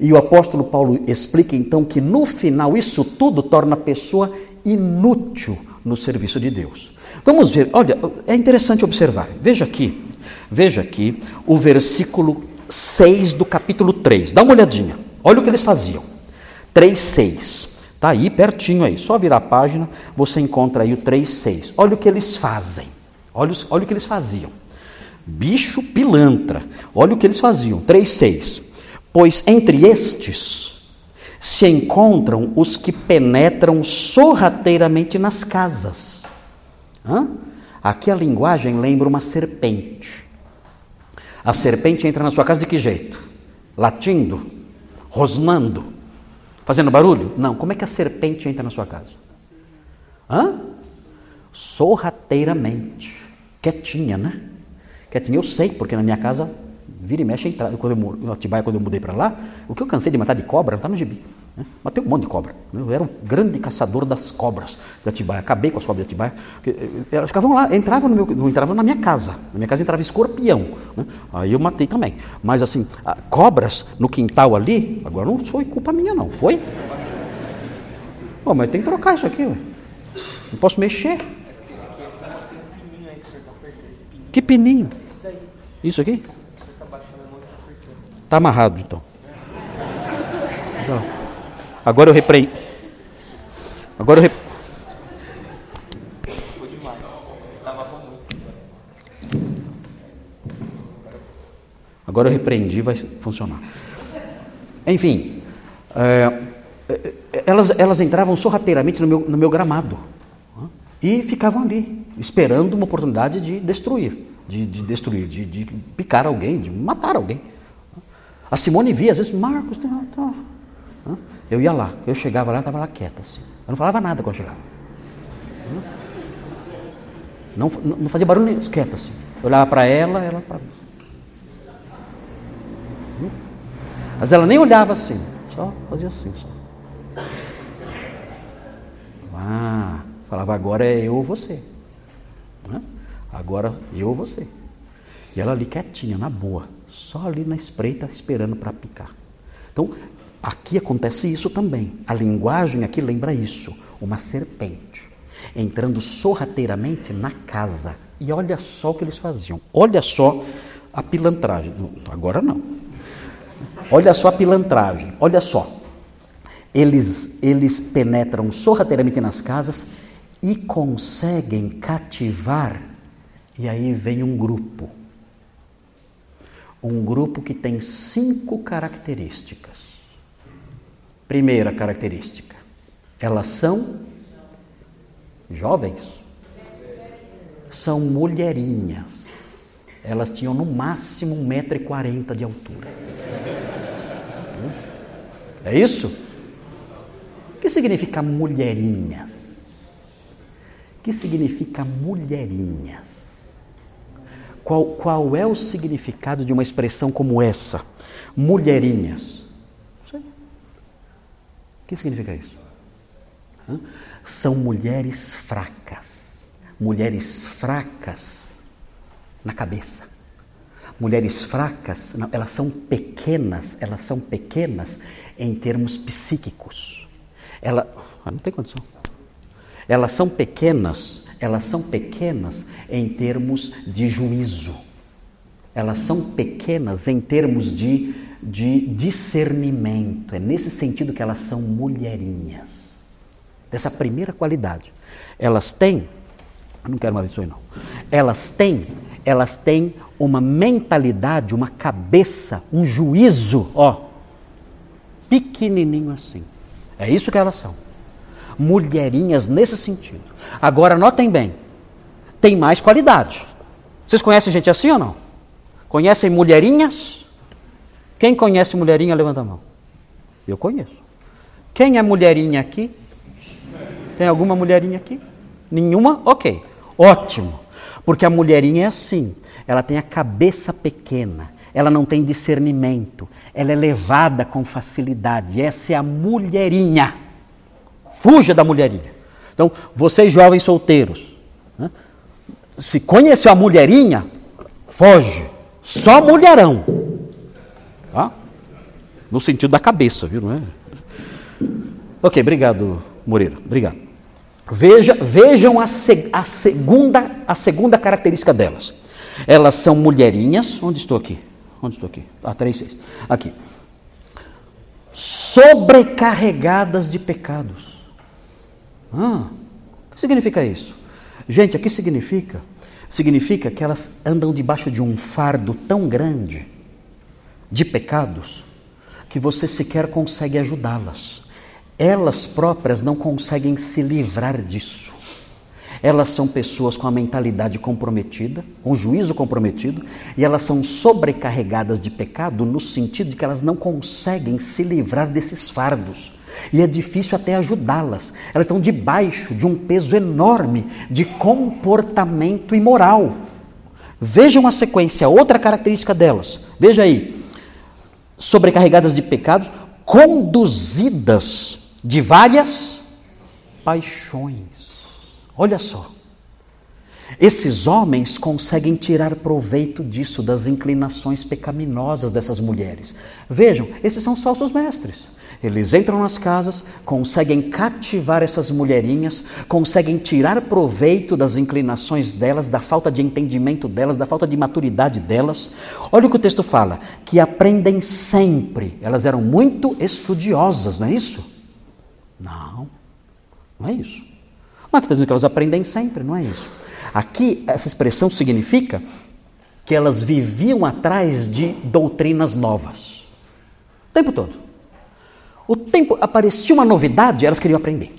E o apóstolo Paulo explica então que no final isso tudo torna a pessoa inútil no serviço de Deus. Vamos ver, olha, é interessante observar. Veja aqui, veja aqui o versículo 6 do capítulo 3. Dá uma olhadinha. Olha o que eles faziam. 3,6. Está aí pertinho aí. Só virar a página, você encontra aí o 3,6. Olha o que eles fazem. Olha, olha o que eles faziam. Bicho pilantra. Olha o que eles faziam. 3,6. Pois entre estes se encontram os que penetram sorrateiramente nas casas. Hã? Aqui a linguagem lembra uma serpente. A serpente entra na sua casa de que jeito? Latindo? Rosnando? Fazendo barulho? Não. Como é que a serpente entra na sua casa? Hã? Sorrateiramente. Quietinha, né? Quietinha. Eu sei, porque na minha casa vira e mexe entrada. Quando eu, no Atibaia, quando eu mudei para lá, o que eu cansei de matar de cobra, não está no gibi. Né? Matei um monte de cobra. Eu era o grande caçador das cobras de Atibaia. Acabei com as cobras de Atibaia. Eh, elas ficavam lá, entravam, no meu, entravam na minha casa. Na minha casa entrava escorpião. Né? Aí eu matei também. Mas assim, cobras no quintal ali, agora não foi culpa minha não, foi? Pô, mas tem que trocar isso aqui, ué. Não posso mexer. Que pininho? Isso aqui? Está amarrado então. Agora eu repreendo. Agora eu rep... Agora eu repreendi, vai funcionar. Enfim, é, elas, elas entravam sorrateiramente no meu, no meu gramado e ficavam ali, esperando uma oportunidade de destruir, de, de destruir, de, de, picar alguém, de matar alguém. A Simone via, às vezes, Marcos, tá, tá. Eu ia lá, eu chegava lá, estava lá quieta. Assim. Eu não falava nada quando chegava. Não, não, fazia barulho, quieta assim. Eu olhava para ela, ela para mim. Mas ela nem olhava assim, só fazia assim. Só. Ah, falava, agora é eu ou você. Agora eu ou você. E ela ali quietinha, na boa, só ali na espreita, esperando para picar. Então, Aqui acontece isso também. A linguagem aqui lembra isso. Uma serpente entrando sorrateiramente na casa. E olha só o que eles faziam. Olha só a pilantragem. Agora não. Olha só a pilantragem. Olha só. Eles, eles penetram sorrateiramente nas casas e conseguem cativar. E aí vem um grupo. Um grupo que tem cinco características. Primeira característica: elas são jovens, são mulherinhas. Elas tinham no máximo 1,40m de altura. É isso? O que significa mulherinhas? O que significa mulherinhas? Qual, qual é o significado de uma expressão como essa? Mulherinhas. O que significa isso? Hã? São mulheres fracas. Mulheres fracas na cabeça. Mulheres fracas, não, elas são pequenas, elas são pequenas em termos psíquicos. Ela, ah, não tem condição. Elas são pequenas, elas são pequenas em termos de juízo. Elas são pequenas em termos de de discernimento. É nesse sentido que elas são mulherinhas. Dessa primeira qualidade. Elas têm, não quero mais isso aí não. Elas têm, elas têm uma mentalidade, uma cabeça, um juízo, ó, pequenininho assim. É isso que elas são. Mulherinhas nesse sentido. Agora, notem bem, tem mais qualidade. Vocês conhecem gente assim ou não? Conhecem mulherinhas? Quem conhece mulherinha, levanta a mão. Eu conheço. Quem é mulherinha aqui? Tem alguma mulherinha aqui? Nenhuma? Ok. Ótimo. Porque a mulherinha é assim. Ela tem a cabeça pequena. Ela não tem discernimento. Ela é levada com facilidade. Essa é a mulherinha. Fuja da mulherinha. Então, vocês jovens solteiros, né? se conheceu a mulherinha, foge. Só mulherão. No sentido da cabeça, viu? Não é? Ok, obrigado, Moreira. Obrigado. Veja, vejam a, a, segunda, a segunda característica delas. Elas são mulherinhas. Onde estou aqui? Onde estou aqui? Ah, 3, 6. Aqui. Sobrecarregadas de pecados. Ah, o que significa isso? Gente, aqui significa significa que elas andam debaixo de um fardo tão grande de pecados que você sequer consegue ajudá-las. Elas próprias não conseguem se livrar disso. Elas são pessoas com a mentalidade comprometida, com o juízo comprometido, e elas são sobrecarregadas de pecado no sentido de que elas não conseguem se livrar desses fardos. E é difícil até ajudá-las. Elas estão debaixo de um peso enorme de comportamento imoral. Vejam a sequência, outra característica delas. Veja aí. Sobrecarregadas de pecados, conduzidas de várias paixões. Olha só. Esses homens conseguem tirar proveito disso, das inclinações pecaminosas dessas mulheres. Vejam, esses são os falsos mestres. Eles entram nas casas, conseguem cativar essas mulherinhas, conseguem tirar proveito das inclinações delas, da falta de entendimento delas, da falta de maturidade delas. Olha o que o texto fala: que aprendem sempre. Elas eram muito estudiosas, não é isso? Não, não é isso. Mas está dizendo que elas aprendem sempre, não é isso. Aqui, essa expressão significa que elas viviam atrás de doutrinas novas. O tempo todo. O tempo aparecia uma novidade, elas queriam aprender.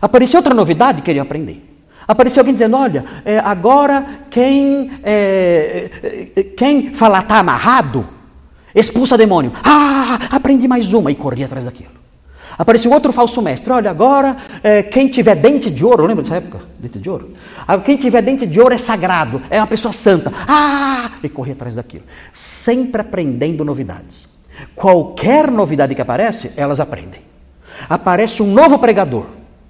Aparecia outra novidade, queriam aprender. Apareceu alguém dizendo: Olha, é, agora quem, é, é quem falar está amarrado, expulsa demônio. Ah, aprendi mais uma. E corria atrás daquilo. Apareceu outro falso mestre. Olha, agora é, quem tiver dente de ouro, lembra dessa época? Dente de ouro? Ah, quem tiver dente de ouro é sagrado, é uma pessoa santa. Ah! E corria atrás daquilo. Sempre aprendendo novidades. Qualquer novidade que aparece, elas aprendem. Aparece um novo pregador,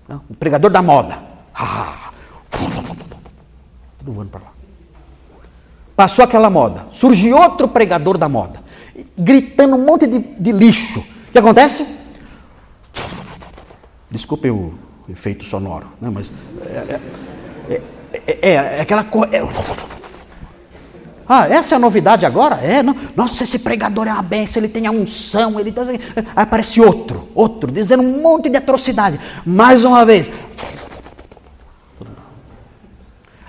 né? um pregador da moda. Ah, tudo voando para lá. Passou aquela moda, surge outro pregador da moda, gritando um monte de, de lixo. O que acontece? Desculpe o efeito sonoro, né? mas é, é, é, é aquela coisa. Ah, essa é a novidade agora? É, não. Nossa, esse pregador é uma benção, ele tem a unção, ele tá... Aí aparece outro, outro, dizendo um monte de atrocidade. Mais uma vez.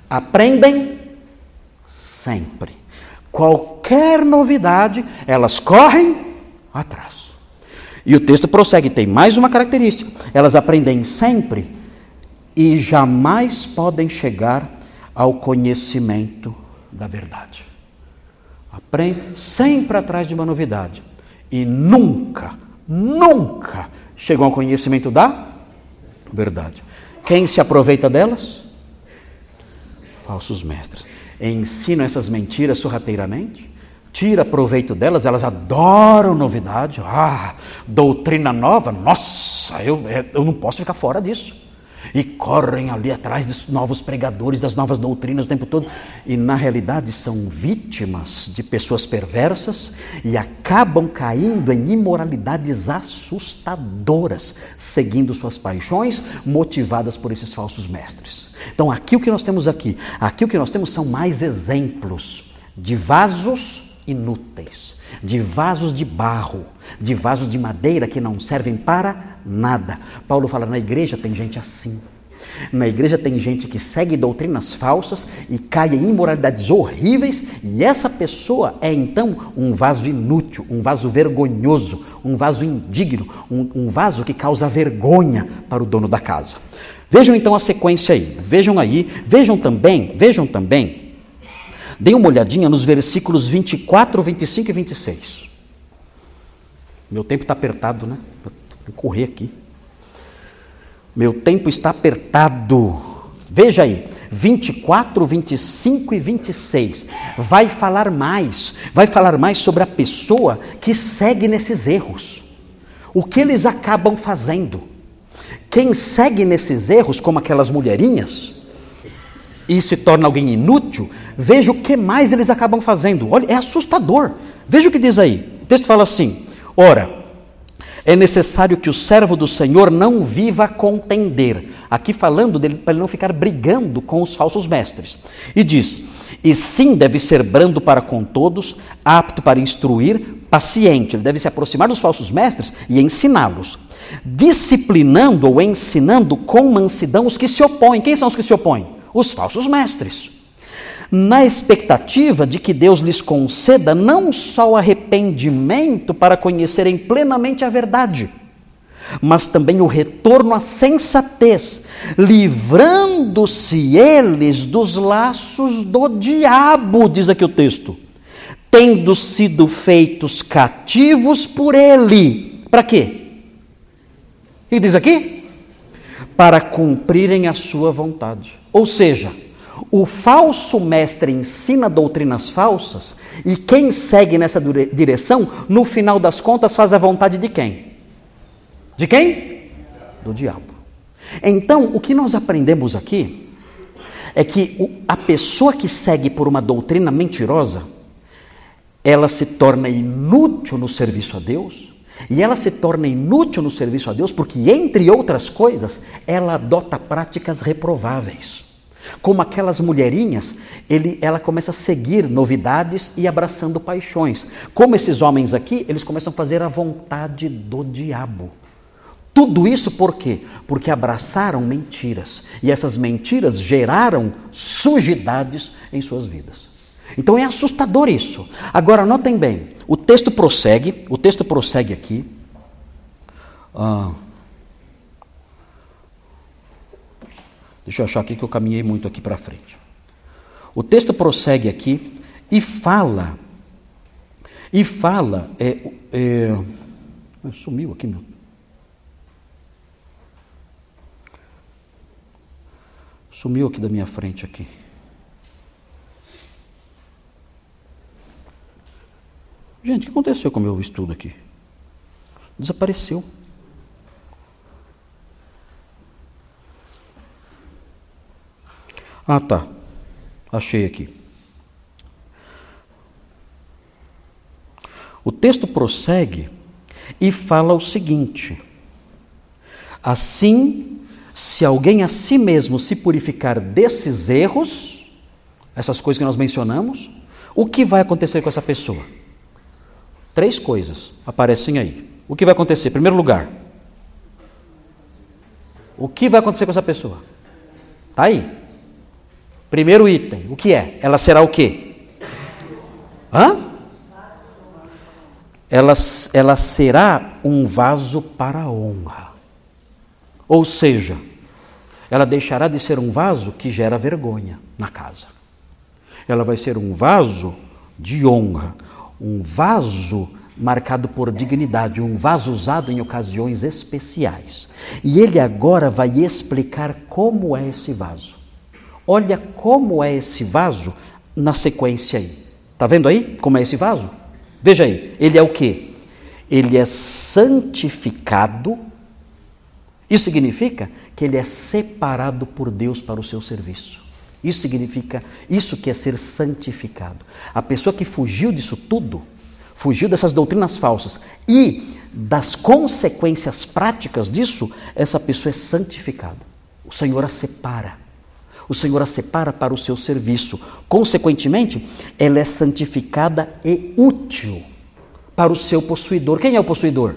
Aprendem sempre. Qualquer novidade, elas correm atrás. E o texto prossegue, tem mais uma característica. Elas aprendem sempre e jamais podem chegar ao conhecimento da verdade. Aprende sempre atrás de uma novidade. E nunca, nunca chegam ao conhecimento da verdade. Quem se aproveita delas? Falsos mestres. Ensinam essas mentiras sorrateiramente, tira proveito delas, elas adoram novidade. Ah, doutrina nova, nossa, eu, eu não posso ficar fora disso e correm ali atrás dos novos pregadores, das novas doutrinas o tempo todo, e na realidade são vítimas de pessoas perversas e acabam caindo em imoralidades assustadoras, seguindo suas paixões, motivadas por esses falsos mestres. Então, aqui o que nós temos aqui, aqui o que nós temos são mais exemplos de vasos inúteis, de vasos de barro, de vasos de madeira que não servem para nada. Paulo fala: na igreja tem gente assim. Na igreja tem gente que segue doutrinas falsas e cai em imoralidades horríveis, e essa pessoa é então um vaso inútil, um vaso vergonhoso, um vaso indigno, um, um vaso que causa vergonha para o dono da casa. Vejam então a sequência aí. Vejam aí, vejam também, vejam também. Deem uma olhadinha nos versículos 24, 25 e 26. Meu tempo está apertado, né? Vou correr aqui. Meu tempo está apertado. Veja aí, 24, 25 e 26. Vai falar mais, vai falar mais sobre a pessoa que segue nesses erros. O que eles acabam fazendo. Quem segue nesses erros, como aquelas mulherinhas, e se torna alguém inútil, veja o que mais eles acabam fazendo. Olha, é assustador. Veja o que diz aí. O texto fala assim: Ora, é necessário que o servo do Senhor não viva a contender. Aqui falando dele para ele não ficar brigando com os falsos mestres. E diz: E sim deve ser brando para com todos, apto para instruir, paciente. Ele deve se aproximar dos falsos mestres e ensiná-los, disciplinando ou ensinando com mansidão os que se opõem. Quem são os que se opõem? Os falsos mestres na expectativa de que Deus lhes conceda não só o arrependimento para conhecerem plenamente a verdade, mas também o retorno à sensatez, livrando-se eles dos laços do diabo, diz aqui o texto, tendo sido feitos cativos por ele. Para quê? Que diz aqui? Para cumprirem a sua vontade. Ou seja, o falso mestre ensina doutrinas falsas e quem segue nessa direção, no final das contas, faz a vontade de quem? De quem? Do diabo. Então, o que nós aprendemos aqui é que a pessoa que segue por uma doutrina mentirosa, ela se torna inútil no serviço a Deus, e ela se torna inútil no serviço a Deus porque, entre outras coisas, ela adota práticas reprováveis. Como aquelas mulherinhas, ele, ela começa a seguir novidades e abraçando paixões. Como esses homens aqui, eles começam a fazer a vontade do diabo. Tudo isso por quê? Porque abraçaram mentiras. E essas mentiras geraram sujidades em suas vidas. Então é assustador isso. Agora notem bem, o texto prossegue, o texto prossegue aqui. Ah. Deixa eu achar aqui que eu caminhei muito aqui para frente. O texto prossegue aqui e fala, e fala, é, é, sumiu aqui meu. Sumiu aqui da minha frente aqui. Gente, o que aconteceu com o meu estudo aqui? Desapareceu. Ah, tá. Achei aqui. O texto prossegue e fala o seguinte: Assim, se alguém a si mesmo se purificar desses erros, essas coisas que nós mencionamos, o que vai acontecer com essa pessoa? Três coisas aparecem aí. O que vai acontecer? Em primeiro lugar, o que vai acontecer com essa pessoa? Está aí. Primeiro item, o que é? Ela será o quê? Hã? Ela, ela será um vaso para a honra. Ou seja, ela deixará de ser um vaso que gera vergonha na casa. Ela vai ser um vaso de honra, um vaso marcado por dignidade, um vaso usado em ocasiões especiais. E ele agora vai explicar como é esse vaso. Olha como é esse vaso na sequência aí. Está vendo aí como é esse vaso? Veja aí, ele é o que? Ele é santificado. Isso significa que ele é separado por Deus para o seu serviço. Isso significa, isso que é ser santificado. A pessoa que fugiu disso tudo, fugiu dessas doutrinas falsas e das consequências práticas disso, essa pessoa é santificada. O Senhor a separa o Senhor a separa para o seu serviço. Consequentemente, ela é santificada e útil para o seu possuidor. Quem é o possuidor?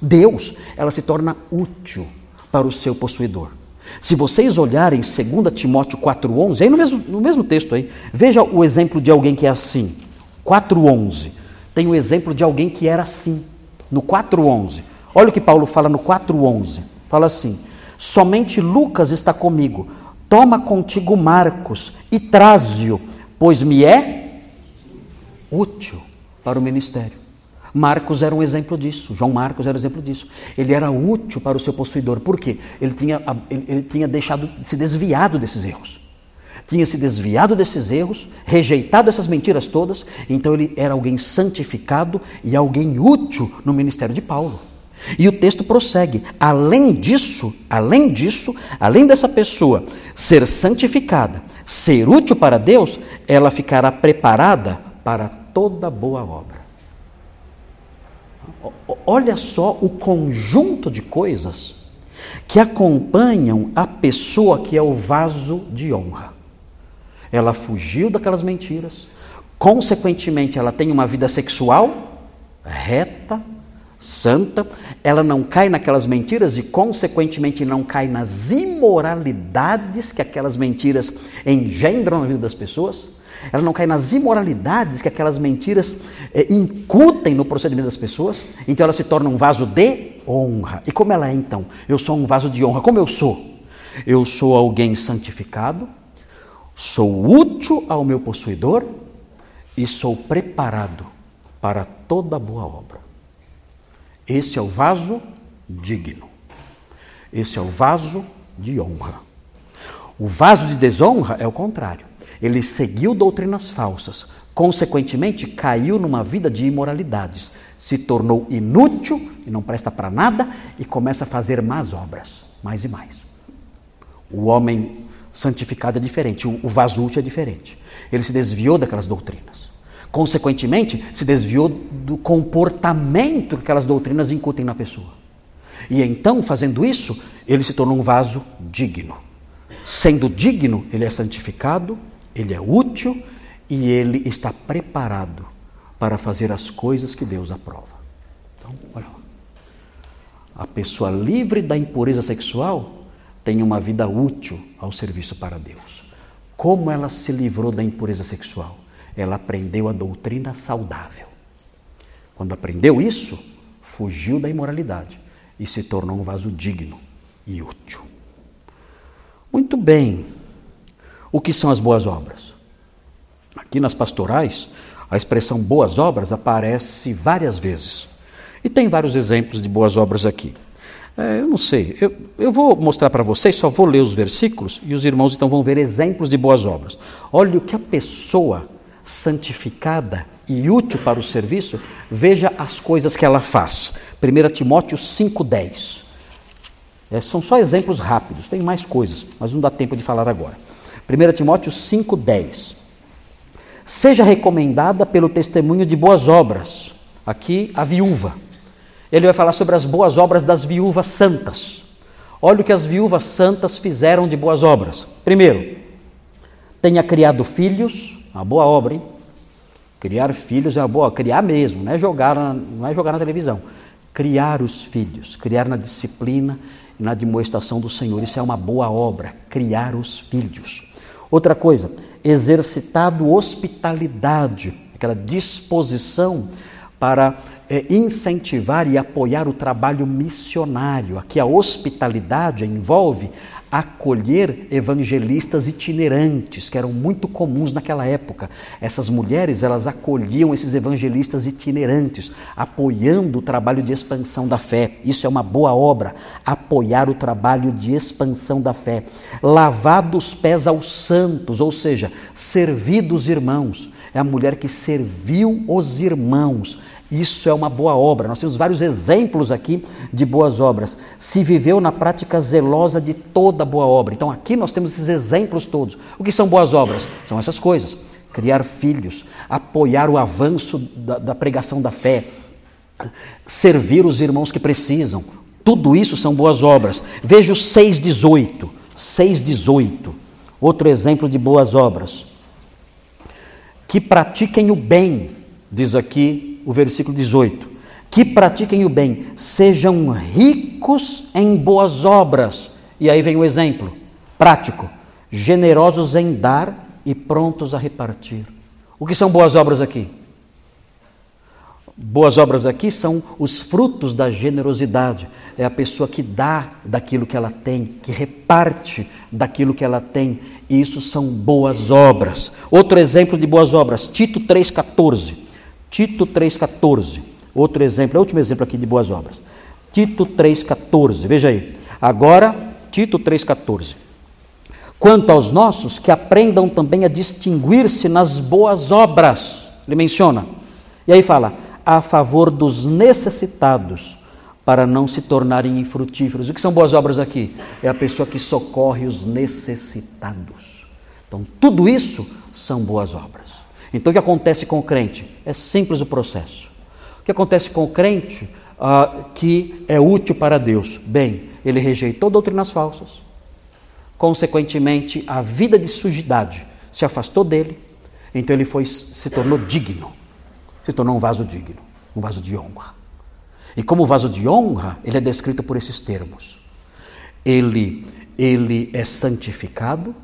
Deus. Ela se torna útil para o seu possuidor. Se vocês olharem 2 Timóteo 4,11, aí no mesmo, no mesmo texto aí, veja o exemplo de alguém que é assim. 4,11. Tem o exemplo de alguém que era assim. No 4,11. Olha o que Paulo fala no 4,11. Fala assim: Somente Lucas está comigo. Toma contigo Marcos e traze-o, pois me é útil para o ministério. Marcos era um exemplo disso, João Marcos era um exemplo disso. Ele era útil para o seu possuidor, por quê? Ele tinha, ele, ele tinha deixado, se desviado desses erros. Tinha se desviado desses erros, rejeitado essas mentiras todas, então ele era alguém santificado e alguém útil no ministério de Paulo. E o texto prossegue: além disso, além disso, além dessa pessoa ser santificada, ser útil para Deus, ela ficará preparada para toda boa obra. Olha só o conjunto de coisas que acompanham a pessoa que é o vaso de honra. Ela fugiu daquelas mentiras, consequentemente, ela tem uma vida sexual reta, santa, ela não cai naquelas mentiras e, consequentemente, não cai nas imoralidades que aquelas mentiras engendram na vida das pessoas. Ela não cai nas imoralidades que aquelas mentiras é, incutem no procedimento das pessoas. Então ela se torna um vaso de honra. E como ela é então? Eu sou um vaso de honra. Como eu sou? Eu sou alguém santificado, sou útil ao meu possuidor e sou preparado para toda boa obra. Esse é o vaso digno. Esse é o vaso de honra. O vaso de desonra é o contrário. Ele seguiu doutrinas falsas, consequentemente caiu numa vida de imoralidades, se tornou inútil e não presta para nada e começa a fazer más obras, mais e mais. O homem santificado é diferente, o vaso útil é diferente. Ele se desviou daquelas doutrinas. Consequentemente, se desviou do comportamento que aquelas doutrinas incutem na pessoa. E então, fazendo isso, ele se tornou um vaso digno. Sendo digno, ele é santificado, ele é útil e ele está preparado para fazer as coisas que Deus aprova. Então, olha lá. A pessoa livre da impureza sexual tem uma vida útil ao serviço para Deus. Como ela se livrou da impureza sexual? Ela aprendeu a doutrina saudável. Quando aprendeu isso, fugiu da imoralidade e se tornou um vaso digno e útil. Muito bem. O que são as boas obras? Aqui nas pastorais, a expressão boas obras aparece várias vezes. E tem vários exemplos de boas obras aqui. É, eu não sei, eu, eu vou mostrar para vocês, só vou ler os versículos e os irmãos então vão ver exemplos de boas obras. Olha o que a pessoa santificada e útil para o serviço, veja as coisas que ela faz. 1 Timóteo 5,10. É, são só exemplos rápidos, tem mais coisas, mas não dá tempo de falar agora. 1 Timóteo 5,10. Seja recomendada pelo testemunho de boas obras. Aqui, a viúva. Ele vai falar sobre as boas obras das viúvas santas. Olha o que as viúvas santas fizeram de boas obras. Primeiro, tenha criado filhos, uma boa obra, hein? Criar filhos é uma boa, criar mesmo, não é jogar, não é jogar na televisão. Criar os filhos, criar na disciplina e na demonstração do Senhor, isso é uma boa obra, criar os filhos. Outra coisa, exercitado hospitalidade, aquela disposição para é, incentivar e apoiar o trabalho missionário. Aqui a hospitalidade envolve acolher evangelistas itinerantes, que eram muito comuns naquela época. Essas mulheres, elas acolhiam esses evangelistas itinerantes, apoiando o trabalho de expansão da fé. Isso é uma boa obra, apoiar o trabalho de expansão da fé. Lavar dos pés aos santos, ou seja, servir dos irmãos. É a mulher que serviu os irmãos isso é uma boa obra. Nós temos vários exemplos aqui de boas obras. Se viveu na prática zelosa de toda boa obra. Então aqui nós temos esses exemplos todos. O que são boas obras? São essas coisas: criar filhos, apoiar o avanço da, da pregação da fé, servir os irmãos que precisam. Tudo isso são boas obras. Veja o 6,18. 6,18. Outro exemplo de boas obras. Que pratiquem o bem, diz aqui o versículo 18: que pratiquem o bem, sejam ricos em boas obras E aí vem o exemplo prático: generosos em dar e prontos a repartir. O que são boas obras aqui? Boas obras aqui são os frutos da generosidade. É a pessoa que dá daquilo que ela tem, que reparte daquilo que ela tem. E isso são boas obras. Outro exemplo de boas obras, Tito 3,14. Tito 3,14. Outro exemplo, é o último exemplo aqui de boas obras. Tito 3,14. Veja aí. Agora, Tito 3,14. Quanto aos nossos, que aprendam também a distinguir-se nas boas obras. Ele menciona. E aí fala a favor dos necessitados, para não se tornarem infrutíferos. O que são boas obras aqui? É a pessoa que socorre os necessitados. Então, tudo isso são boas obras. Então, o que acontece com o crente? É simples o processo. O que acontece com o crente ah, que é útil para Deus? Bem, ele rejeitou doutrinas falsas, consequentemente, a vida de sujidade se afastou dele, então ele foi, se tornou digno se tornou um vaso digno, um vaso de honra. E como vaso de honra, ele é descrito por esses termos. Ele, ele é santificado,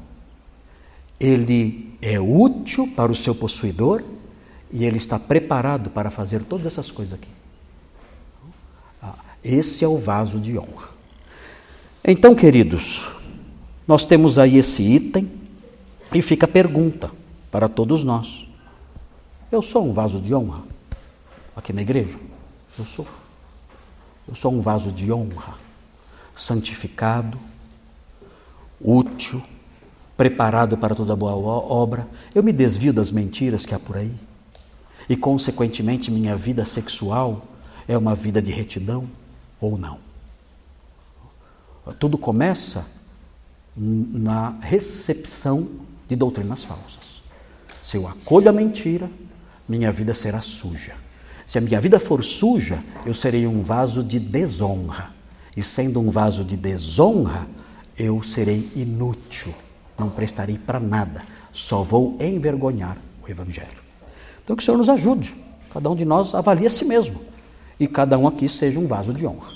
ele é útil para o seu possuidor e ele está preparado para fazer todas essas coisas aqui. Ah, esse é o vaso de honra. Então, queridos, nós temos aí esse item e fica a pergunta para todos nós. Eu sou um vaso de honra aqui na igreja. Eu sou. Eu sou um vaso de honra, santificado, útil, preparado para toda boa obra. Eu me desvio das mentiras que há por aí. E, consequentemente, minha vida sexual é uma vida de retidão ou não. Tudo começa na recepção de doutrinas falsas. Se eu acolho a mentira, minha vida será suja. Se a minha vida for suja, eu serei um vaso de desonra. E sendo um vaso de desonra, eu serei inútil, não prestarei para nada, só vou envergonhar o Evangelho. Então que o Senhor nos ajude, cada um de nós avalie a si mesmo e cada um aqui seja um vaso de honra.